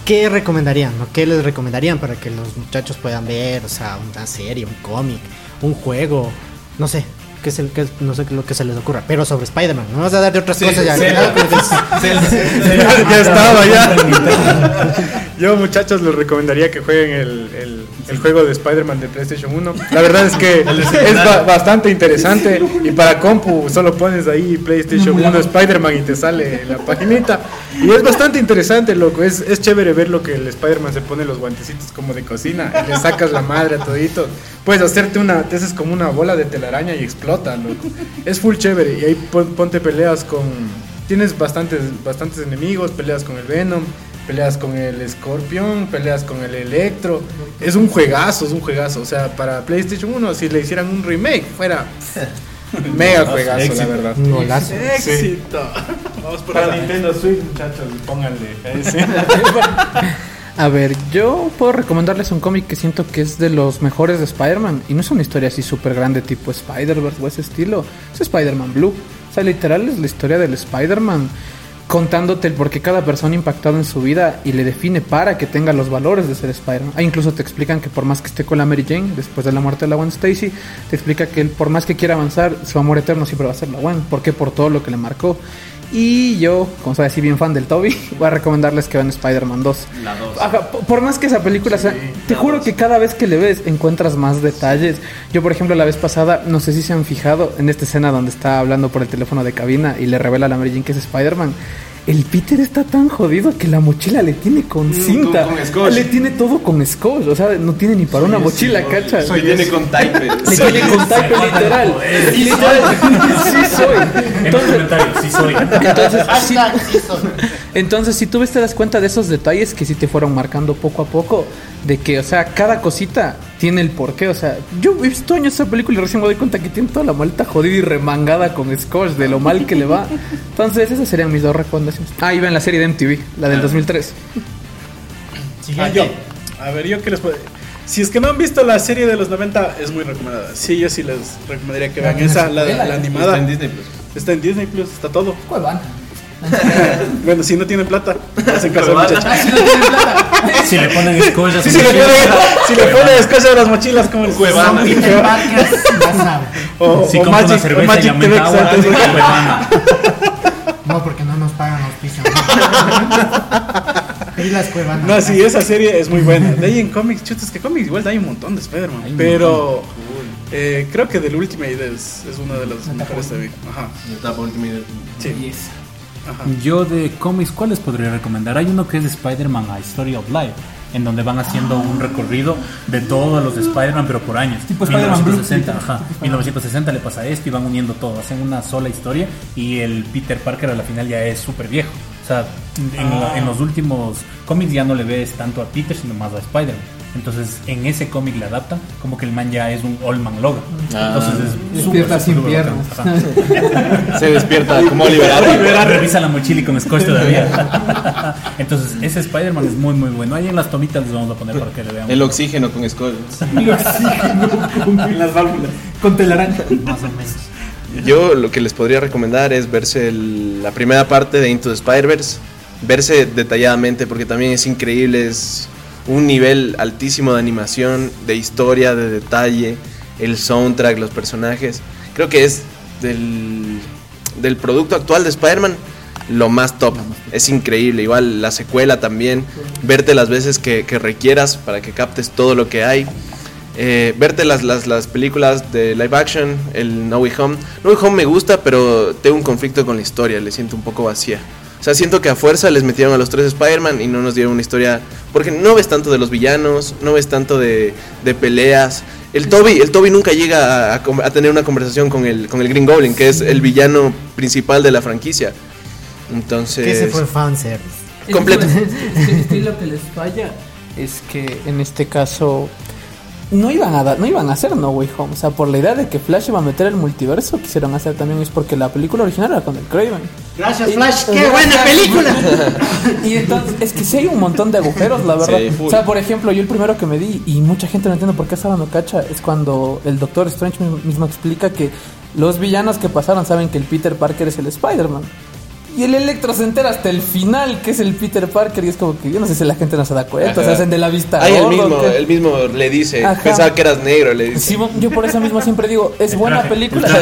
¿qué recomendarían? ¿Qué les recomendarían para que los muchachos puedan ver? O sea, una serie, un cómic, un juego, no sé. Qué es el, qué es- no sé lo que se les ocurra, pero sobre Spider-Man, no vas a dar de otras cosas ya. que ya estaba, ya. Yo, muchachos, les recomendaría que jueguen el, el- el juego de Spider-Man de PlayStation 1. La verdad es que es ba- bastante interesante. Y para compu, solo pones ahí PlayStation 1 Spider-Man y te sale la paginita. Y es bastante interesante, loco. Es, es chévere ver lo que el Spider-Man se pone los guantecitos como de cocina. Y le sacas la madre a todito. Puedes hacerte una, te haces como una bola de telaraña y explota, loco. Es full chévere. Y ahí pon- ponte peleas con. Tienes bastantes, bastantes enemigos, peleas con el Venom, peleas con el Scorpion, peleas con el Electro. Es un juegazo, es un juegazo. O sea, para PlayStation 1, si le hicieran un remake, fuera mega juegazo, la verdad. Éxito. Vamos por Para. Nintendo Switch, muchachos, pónganle. A ver, yo puedo recomendarles un cómic que siento que es de los mejores de Spider-Man. Y no es una historia así súper grande tipo Spider-Verse o ese estilo. Es Spider-Man Blue. O sea, literal es la historia del Spider-Man contándote el por qué cada persona ha impactado en su vida y le define para que tenga los valores de ser Spider-Man. Ah, incluso te explican que por más que esté con la Mary Jane, después de la muerte de la Gwen Stacy, te explica que él, por más que quiera avanzar, su amor eterno siempre va a ser la Gwen. ¿Por qué? Por todo lo que le marcó. Y yo, como soy así bien fan del Toby, voy a recomendarles que vean Spider-Man 2. La 2. Ajá, po- por más que esa película sea, te juro que cada vez que le ves encuentras más detalles. Yo, por ejemplo, la vez pasada, no sé si se han fijado en esta escena donde está hablando por el teléfono de cabina y le revela a la Mary Jane que es Spider-Man. El Peter está tan jodido que la mochila le tiene con cinta. con scotch. Le tiene todo con scotch. O sea, no tiene ni para una mochila, ¿cacha? Y viene con type. Le tiene con tape, literal. Literal. Sí soy. En los Entonces, comentarios, sí soy. entonces, sí- entonces, si tú ves, te das cuenta de esos detalles que sí te fueron marcando poco a poco, de que, o sea, cada cosita tiene el porqué. O sea, yo he visto años esa película y recién me doy cuenta que tiene toda la maleta jodida y remangada con scotch de lo mal que le va. Entonces, esas serían mis dos recomendaciones. Ah, y ven la serie de MTV, la del 2003. Ah, yo. A ver, yo qué les puedo. Si es que no han visto la serie de los 90, es muy recomendada. Sí, yo sí les recomendaría que vean esa, la, la animada. Está en Disney Plus. Está en Disney Plus, está todo. Bueno, si no tienen plata, hacen caso al muchacho. Si le ponen escollas, si le ponen, si le ponen escocia a las mochilas como el Cuevana. Ya sabe. O, si o compra una Magic, o cerveza y Magic aumenta de- Cuevana. No, porque no nos pagan auspicio. y las cuevas. No, sí, esa serie es muy buena. De ahí en cómics, chutas, que cómics igual hay un montón de Spider-Man. Pero eh, creo que del Ultimate es, es una de las mejores también. Ajá. Etapa Ultimate. Sí. Ajá. Yo de cómics, ¿cuáles podría recomendar? Hay uno que es de Spider-Man A Story of Life, en donde van haciendo un recorrido de todos los de Spider-Man, pero por años. Tipo Spider-Man Blue. 1960, ajá. 1960 le pasa esto y van uniendo todo, hacen una sola historia y el Peter Parker a la final ya es súper viejo. O sea, en, la- en los últimos cómics ya no le ves tanto a Peter, sino más a Spider-Man. Entonces, en ese cómic le adaptan como que el man ya es un Old Man Logan. Entonces, es súper, Despierta súper, sin súper piernas. bacán. Se despierta como liberado. Revisa la mochila y con scotch todavía. Entonces, ese Spider-Man es muy, muy bueno. Ahí en las tomitas les vamos a poner para que le vean. El oxígeno con Skull. las válvulas. Con telaraña. Más o menos. Yo lo que les podría recomendar es verse el- la primera parte de Into the Spider-Verse, verse detalladamente porque también es increíble, es un nivel altísimo de animación, de historia, de detalle, el soundtrack, los personajes. Creo que es del, del producto actual de Spider-Man lo más top. Es increíble, igual la secuela también, verte las veces que, requieras para que captes todo lo que hay. Eh, verte las, las, las películas de live action, el No Way Home. No Way Home me gusta, pero tengo un conflicto con la historia, le siento un poco vacía. O sea, siento que a fuerza les metieron a los tres Spider-Man y no nos dieron una historia. Porque no ves tanto de los villanos, no ves tanto de, de peleas. el Toby, el Toby nunca llega a, a com- a tener una conversación con el, con el Green Goblin, que es el villano principal de la franquicia. Entonces, Que ese fue fanservice. completo. Es que- es que lo que les falla es que en este caso no iban a dar, no iban a hacer No Way Home. O sea, por la idea de que Flash iba a meter el multiverso, quisieron hacer también es porque la película original era con el Craven. Gracias, Y- Flash. ¡Qué buena película! Y entonces, es que sí hay un montón de agujeros, la verdad. Sí, o sea, por ejemplo, yo el primero que me di, y mucha gente no entiende por qué Sara no cacha, es cuando el Doctor Strange mismo, mismo explica que los villanos que pasaron saben que el Peter Parker es el Spider-Man. Y el Electro se entera hasta el final que es el Peter Parker y es como que yo no sé si la gente no se da cuenta, Ajá. se hacen de la vista. Ahí el mismo, el mismo le dice, Ajá. pensaba que eras negro, le dice. Sí, yo por eso mismo siempre digo, es buena película.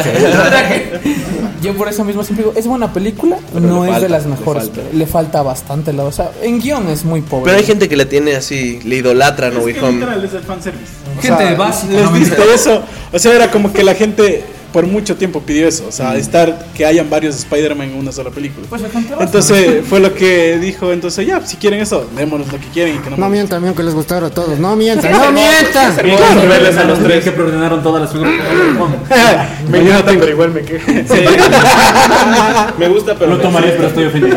Yo por eso mismo siempre digo, es buena película, Pero no le es de las le mejores. falta. Le falta bastante, la, o sea, en guion es muy pobre. Pero hay gente que la tiene así, le idolatra a No Es que literal es el fanservice. O Gente sea, básica, Les no, eso. O sea, era como que la gente por mucho tiempo pidió eso. O sea, estar que hayan varios Spider-Man en una sola película. Pues. Entonces fue lo que dijo. Entonces, ya, si quieren eso, démonos lo que quieren y que no, No mientan, miren que les gustaron a todos. No mientan, no mientan. verles a los tres que preordenaron todas las figuras. Me no tengo, pero igual me quejo. Me gusta, pero Lo me- tomaré, pero estoy ofendido.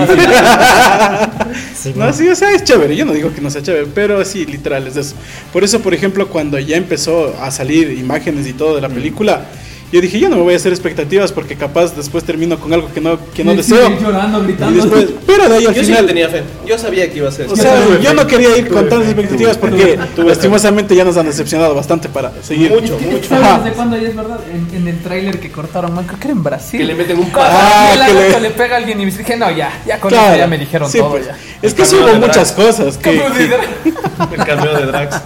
Sí, No, sí, o sea, es chévere. Yo no digo que no sea chévere, pero sí, literal, es eso. Por eso, por ejemplo, cuando ya empezó a salir imágenes y todo de la película, yo dije, yo no me voy a hacer expectativas porque capaz después termino con algo que no, que no Y deseo. llorando, Y gritando. después, pero de ahí al Yo sí final. le tenía fe. Yo sabía que iba a ser. O sea, yo no quería ir con tantas expectativas porque lastimosamente ya nos han decepcionado bastante para seguir. Mucho, mucho. ¿Sabes desde cuándo ya es verdad? En, en el tráiler que cortaron, man, creo que era en Brasil. Que le meten un Ah, la que le- le pega a alguien y me dije, no, ya, ya con Claro. eso ya me dijeron Sí, todo. pues. ya. Es que sí hubo de muchas cosas que, que-. El cambio de Drax.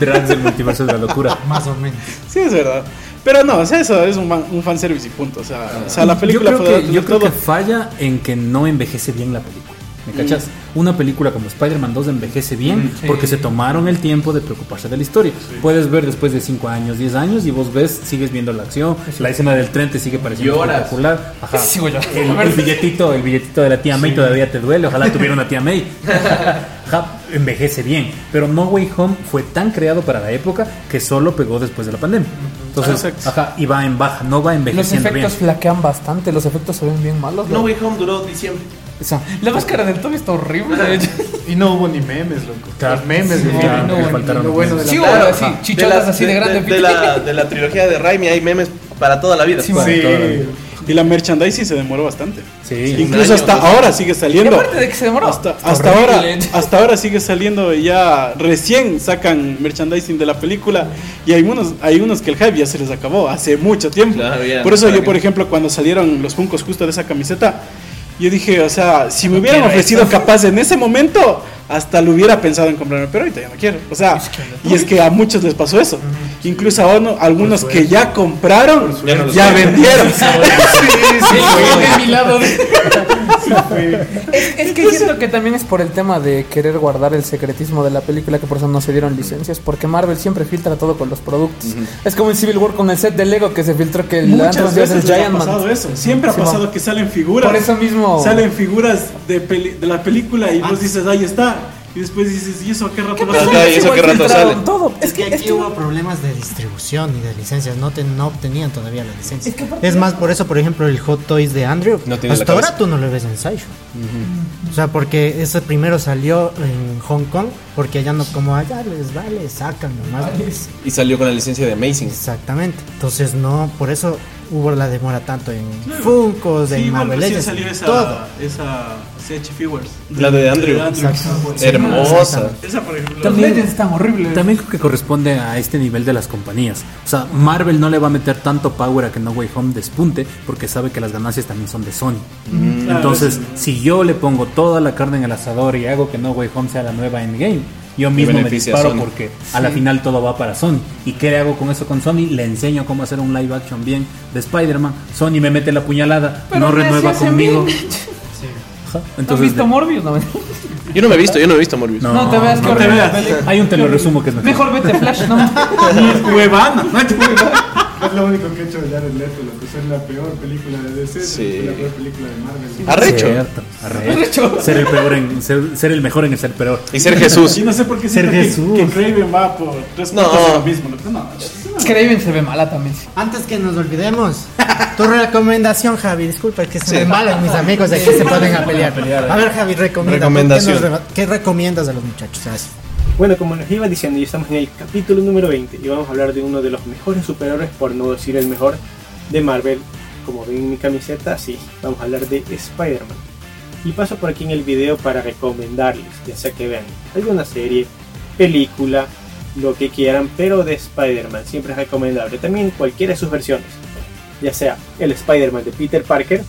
Drags del multiverso de la locura. Más o menos. sí es verdad. Pero no, o sea, eso es un, fan- un fanservice y punto. O sea, o sea la película yo creo, fue que, yo creo todo. que falla en que no envejece bien la película. ¿Me cachas? Una película como Spider-Man 2 envejece bien porque se tomaron el tiempo de preocuparse de la historia. Puedes ver después de 5 años, 10 años y vos ves, sigues viendo la acción, la escena del tren te sigue pareciendo Lloras. espectacular. Ajá. El, el billetito, el billetito de la tía May todavía te duele, ojalá tuviera una tía May. Ajá, envejece bien, pero No Way Home fue tan creado para la época que solo pegó después de la pandemia. Entonces, Ah, exacto. ajá, y va en baja, no va Los envejeciendo bien. efectos flaquean bastante, los efectos se ven bien malos. No ¿no? Way Home duró diciembre. O sea, la máscara del Toby está horrible. de hecho. Y no hubo ni memes, loco. Claro. Los memes Sí, de no, que bueno, faltaron lo los bueno de Sí, la bueno, Claro, sí, ajá. chichotas de así de grande. De, la, de la trilogía de Raimi hay memes para toda la vida. Sí, Sí. Y la merchandising se demoró bastante. Sí. Incluso año, hasta ahora sigue saliendo. aparte de que se demoró. Hasta, hasta ahora, hasta ahora sigue saliendo y ya recién sacan merchandising de la película y hay unos, hay unos que el hype ya se les acabó hace mucho tiempo. Claro, ya, por eso yo, que- por ejemplo, cuando salieron los Funkos justo de esa camiseta, yo dije, o sea, si me hubieran ofrecido esto. capaz en ese momento, hasta lo hubiera pensado en comprarme, pero ahorita ya no quiero. O sea, y es que a muchos les pasó eso. Incluso a uno- algunos que ya compraron, Ya no vendieron. Sí, de mi lado. es, es que siento que también es por el tema de querer guardar el secretismo de la película que por eso no se dieron licencias porque Marvel siempre filtra todo con los productos. Es como en Civil War con el set de Lego que se filtró que el Muchas el veces les ha pasado Man. eso. Siempre ha Sí, pasado que salen figuras. por eso mismo. Salen figuras de, peli- de la película y vos dices, ahí está. Y después dices, ¿y eso a qué rato salir? ¿Y eso qué rato sale? todo Es que aquí es que- hubo problemas de distribución y de licencias, no, te- no obtenían todavía la licencia. Es que aparte- Es más, por eso, por ejemplo, el Hot Toys de Andrew, No tiene la hasta ahora tú no lo ves en Sideshow. O sea, porque ese primero salió en Hong Kong, porque allá no, como allá les vale, sacan nomás. Y salió con la licencia de Amazing. Exactamente. Entonces, no, por eso hubo la demora tanto en Funkos, Sí, en igual Marvel Legends, salió esa, todo. esa CH Figures. La de Andrew. Hermosa. Esa, por ejemplo. También- Legends están horribles También creo que corresponde a este nivel de las compañías. O sea, Marvel no le va a meter tanto power a que No Way Home despunte porque sabe que las ganancias también son de Sony. Entonces, si yo le pongo toda la carne en el asador y hago que No Way Home sea la nueva Endgame, yo mismo me a disparo porque a la final todo va para Sony. ¿Y qué le hago con eso con Sony? Le enseño cómo hacer un live action bien de Spider-Man. Sony me mete la puñalada, Pero no renueva conmigo. ¿No has visto Morbius? No, Yo no me he visto, yo no he visto Morbius. No. no te veas que no te veas. hay un te lo resumo que es mejor. Mejor vete Flash, ¿no? Huevana. Es lo único que he hecho de Jared Leto, lo que es la peor película de DC, Sí. fue la peor película de Marvel. Arrecho. Cierto, arrecho. Ser el peor en ser, ser el mejor en el ser peor. Y ser Jesús. Y no sé por qué Ser siento que, Jesús. que Craven va por tres No. lo mismo. loco. No, Craven se ve mala también. Antes que nos olvidemos, tu recomendación, Javi. Disculpa, es que se Sí. malan mis amigos de aquí se ponen a pelear. A ver, Javi, recomienda. Recomendación. ¿Qué, nos- qué recomiendas a los muchachos? Bueno, como les iba diciendo, ya estamos en el capítulo número 20 y vamos a hablar de uno de los mejores superhéroes, por no decir el mejor, de Marvel. Como ven en mi camiseta, sí, vamos a hablar de Spider-Man. Y paso por aquí en el video para recomendarles, ya sea que vean alguna serie, película, lo que quieran, pero de Spider-Man siempre es recomendable. También cualquiera de sus versiones, ya sea el Spider-Man de Peter Parker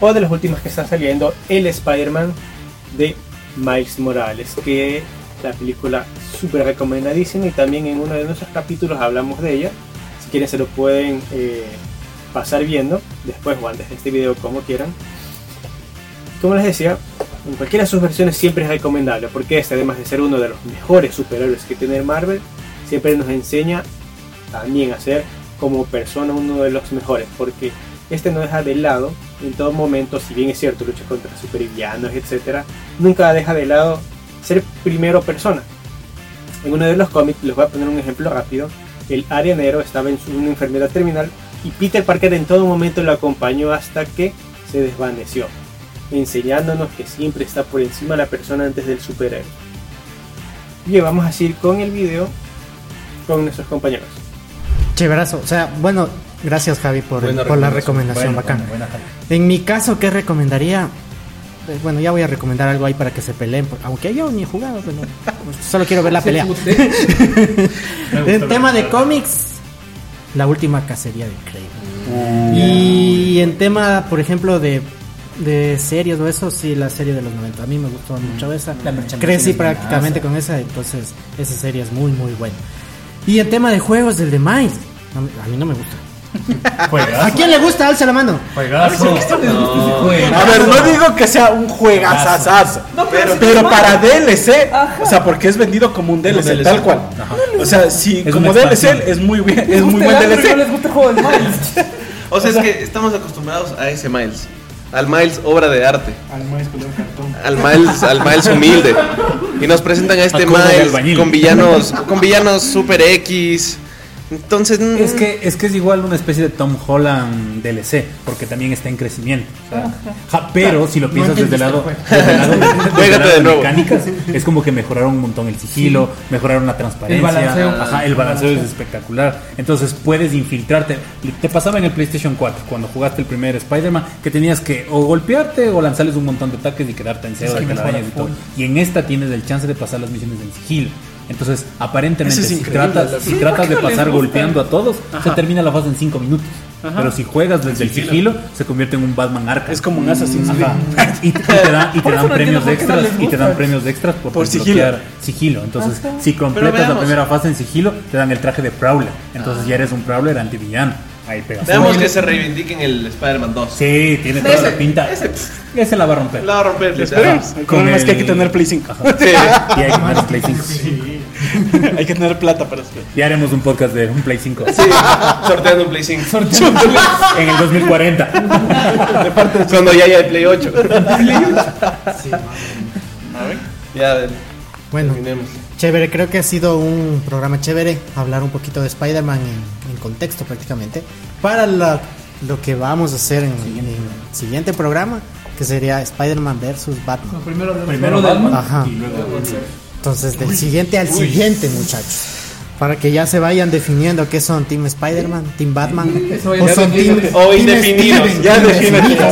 o de las últimas que están saliendo, el Spider-Man de Miles Morales, que la película súper recomendadísima y también en uno de nuestros capítulos hablamos de ella. Si quieren se lo pueden eh, pasar viendo después o antes de este video como quieran. Como les decía, en cualquiera de sus versiones siempre es recomendable porque este además de ser uno de los mejores superhéroes que tiene Marvel, siempre nos enseña también a ser como persona uno de los mejores porque este no deja de lado en todo momento, si bien es cierto, lucha contra supervillanos, etc., nunca deja de lado ser primero persona. En uno de los cómics, les voy a poner un ejemplo rápido, el Arianero estaba en su- una enfermedad terminal y Peter Parker en todo momento lo acompañó hasta que se desvaneció, enseñándonos que siempre está por encima la persona antes del superhéroe. Bien, vamos a seguir con el video con nuestros compañeros. Chéverazo. O sea, bueno, gracias, Javi, por, Buena por la recomendación. buena, buena, Javi. En mi caso, ¿qué recomendaría? Eh, Bueno, ya voy a recomendar algo ahí para que se peleen, aunque yo ni he jugado, pero solo quiero ver la pelea. En tema de cómics, la última cacería de Kraven. Y en tema, por ejemplo, de, de series o eso, sí, la serie de los 90. A mí me gustó mucho esa. Crecí prácticamente con esa, entonces esa serie es muy, muy buena. Y en tema de juegos, del de me- a mí no me gusta. ¿A quién le gusta? Alza la mano. Juegazo. A ver, no digo que sea un juegazazazo, pero, para DLC, o sea, porque es vendido como un DLC, tal cual. O sea, si Es como DLC expansión. es muy bien, es muy buen No les DLC. gusta el juego de Miles. O sea, es que estamos acostumbrados a ese Miles. Al Miles obra de arte. Al Miles, al Miles humilde. Y nos presentan a este A Miles con villanos, con villanos super X. Entonces, mm, Es que, es que es igual una especie de Tom Holland DLC, porque también está en crecimiento. o sea, ja, pero si lo piensas desde el lado, desde el lado de, desde el Juégate lado de de nuevo. mecánicas, es como que mejoraron un montón el sigilo, mejoraron la transparencia, El balanceo. ajá, el balanceo es espectacular. Entonces puedes infiltrarte. Te pasaba en el PlayStation 4, cuando jugaste el primer Spider-Man, que tenías que o golpearte o lanzarles un montón de ataques y quedarte en cero de mejora telarañas y todo. Y en esta tienes el chance de pasar las misiones en sigilo. Entonces, aparentemente, es si tratas, si tratas de ¿Por qué no les pasar golpeando a todos, se termina la fase en 5 minutos. Pero si juegas desde el sigilo, se convierte en un Batman Arkham. Es como un Assassin's Creed. Ajá. Y, y te dan, y te premios extras y te dan premios extras por, Por desbloquear sigilo. Entonces, si completas la primera fase en sigilo, te dan el traje de Prowler. Entonces ya eres un Prowler antivillano. Ahí pegas. veamos que se reivindiquen el Spider-Man 2. Sí, tiene toda la pinta. Ese, la va a romper. La va a romper. Esperemos. El Con problema es que hay el- que tener Play 5. Sí. Y hay que tener Play 5. hay que tener plata para eso. Ya haremos un podcast de un Play 5. Sí, sorteando un Play 5. En el 2040. Cuando ya haya el Play 8. Ya, a ver, Bueno, terminemos. chévere, creo que ha sido un programa chévere hablar un poquito de Spider-Man en, en contexto prácticamente. Para la- lo que vamos a hacer en en el siguiente programa, que sería Spider-Man versus Batman. Primero, Primero de Batman Ajá. y luego. Entonces, del siguiente al siguiente, muchachos. Para que ya se vayan definiendo qué son Team Spider-Man, Team Batman Eso o son. Team, O Team indefinidos. Steven. Ya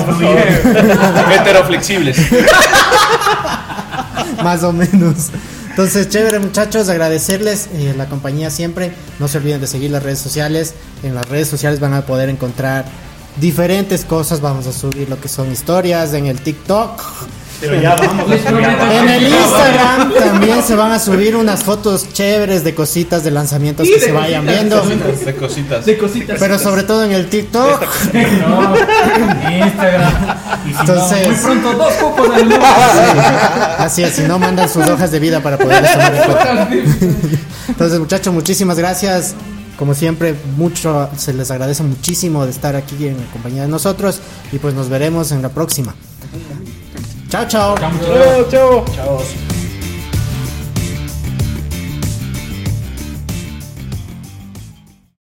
favor. Heteroflexibles. Más o menos. Entonces, chévere muchachos, agradecerles eh, la compañía siempre. No se olviden de seguir las redes sociales. En las redes sociales van a poder encontrar diferentes cosas. Vamos a subir lo que son historias en el TikTok. Pero ya vamos. En el Instagram también se van a subir unas fotos chéveres de cositas de lanzamientos que se vayan viendo. De cositas. De cositas. Pero sobre todo en el TikTok. No, Instagram. Entonces- Muy pronto, dos copos nuevo. Así es, si no mandan sus hojas de vida para poder tomar en cuenta. Entonces, muchachos, muchísimas gracias. Como siempre, mucho se les agradece muchísimo de estar aquí en compañía de nosotros y pues nos veremos en la próxima. Chao, chao. Chao, chao.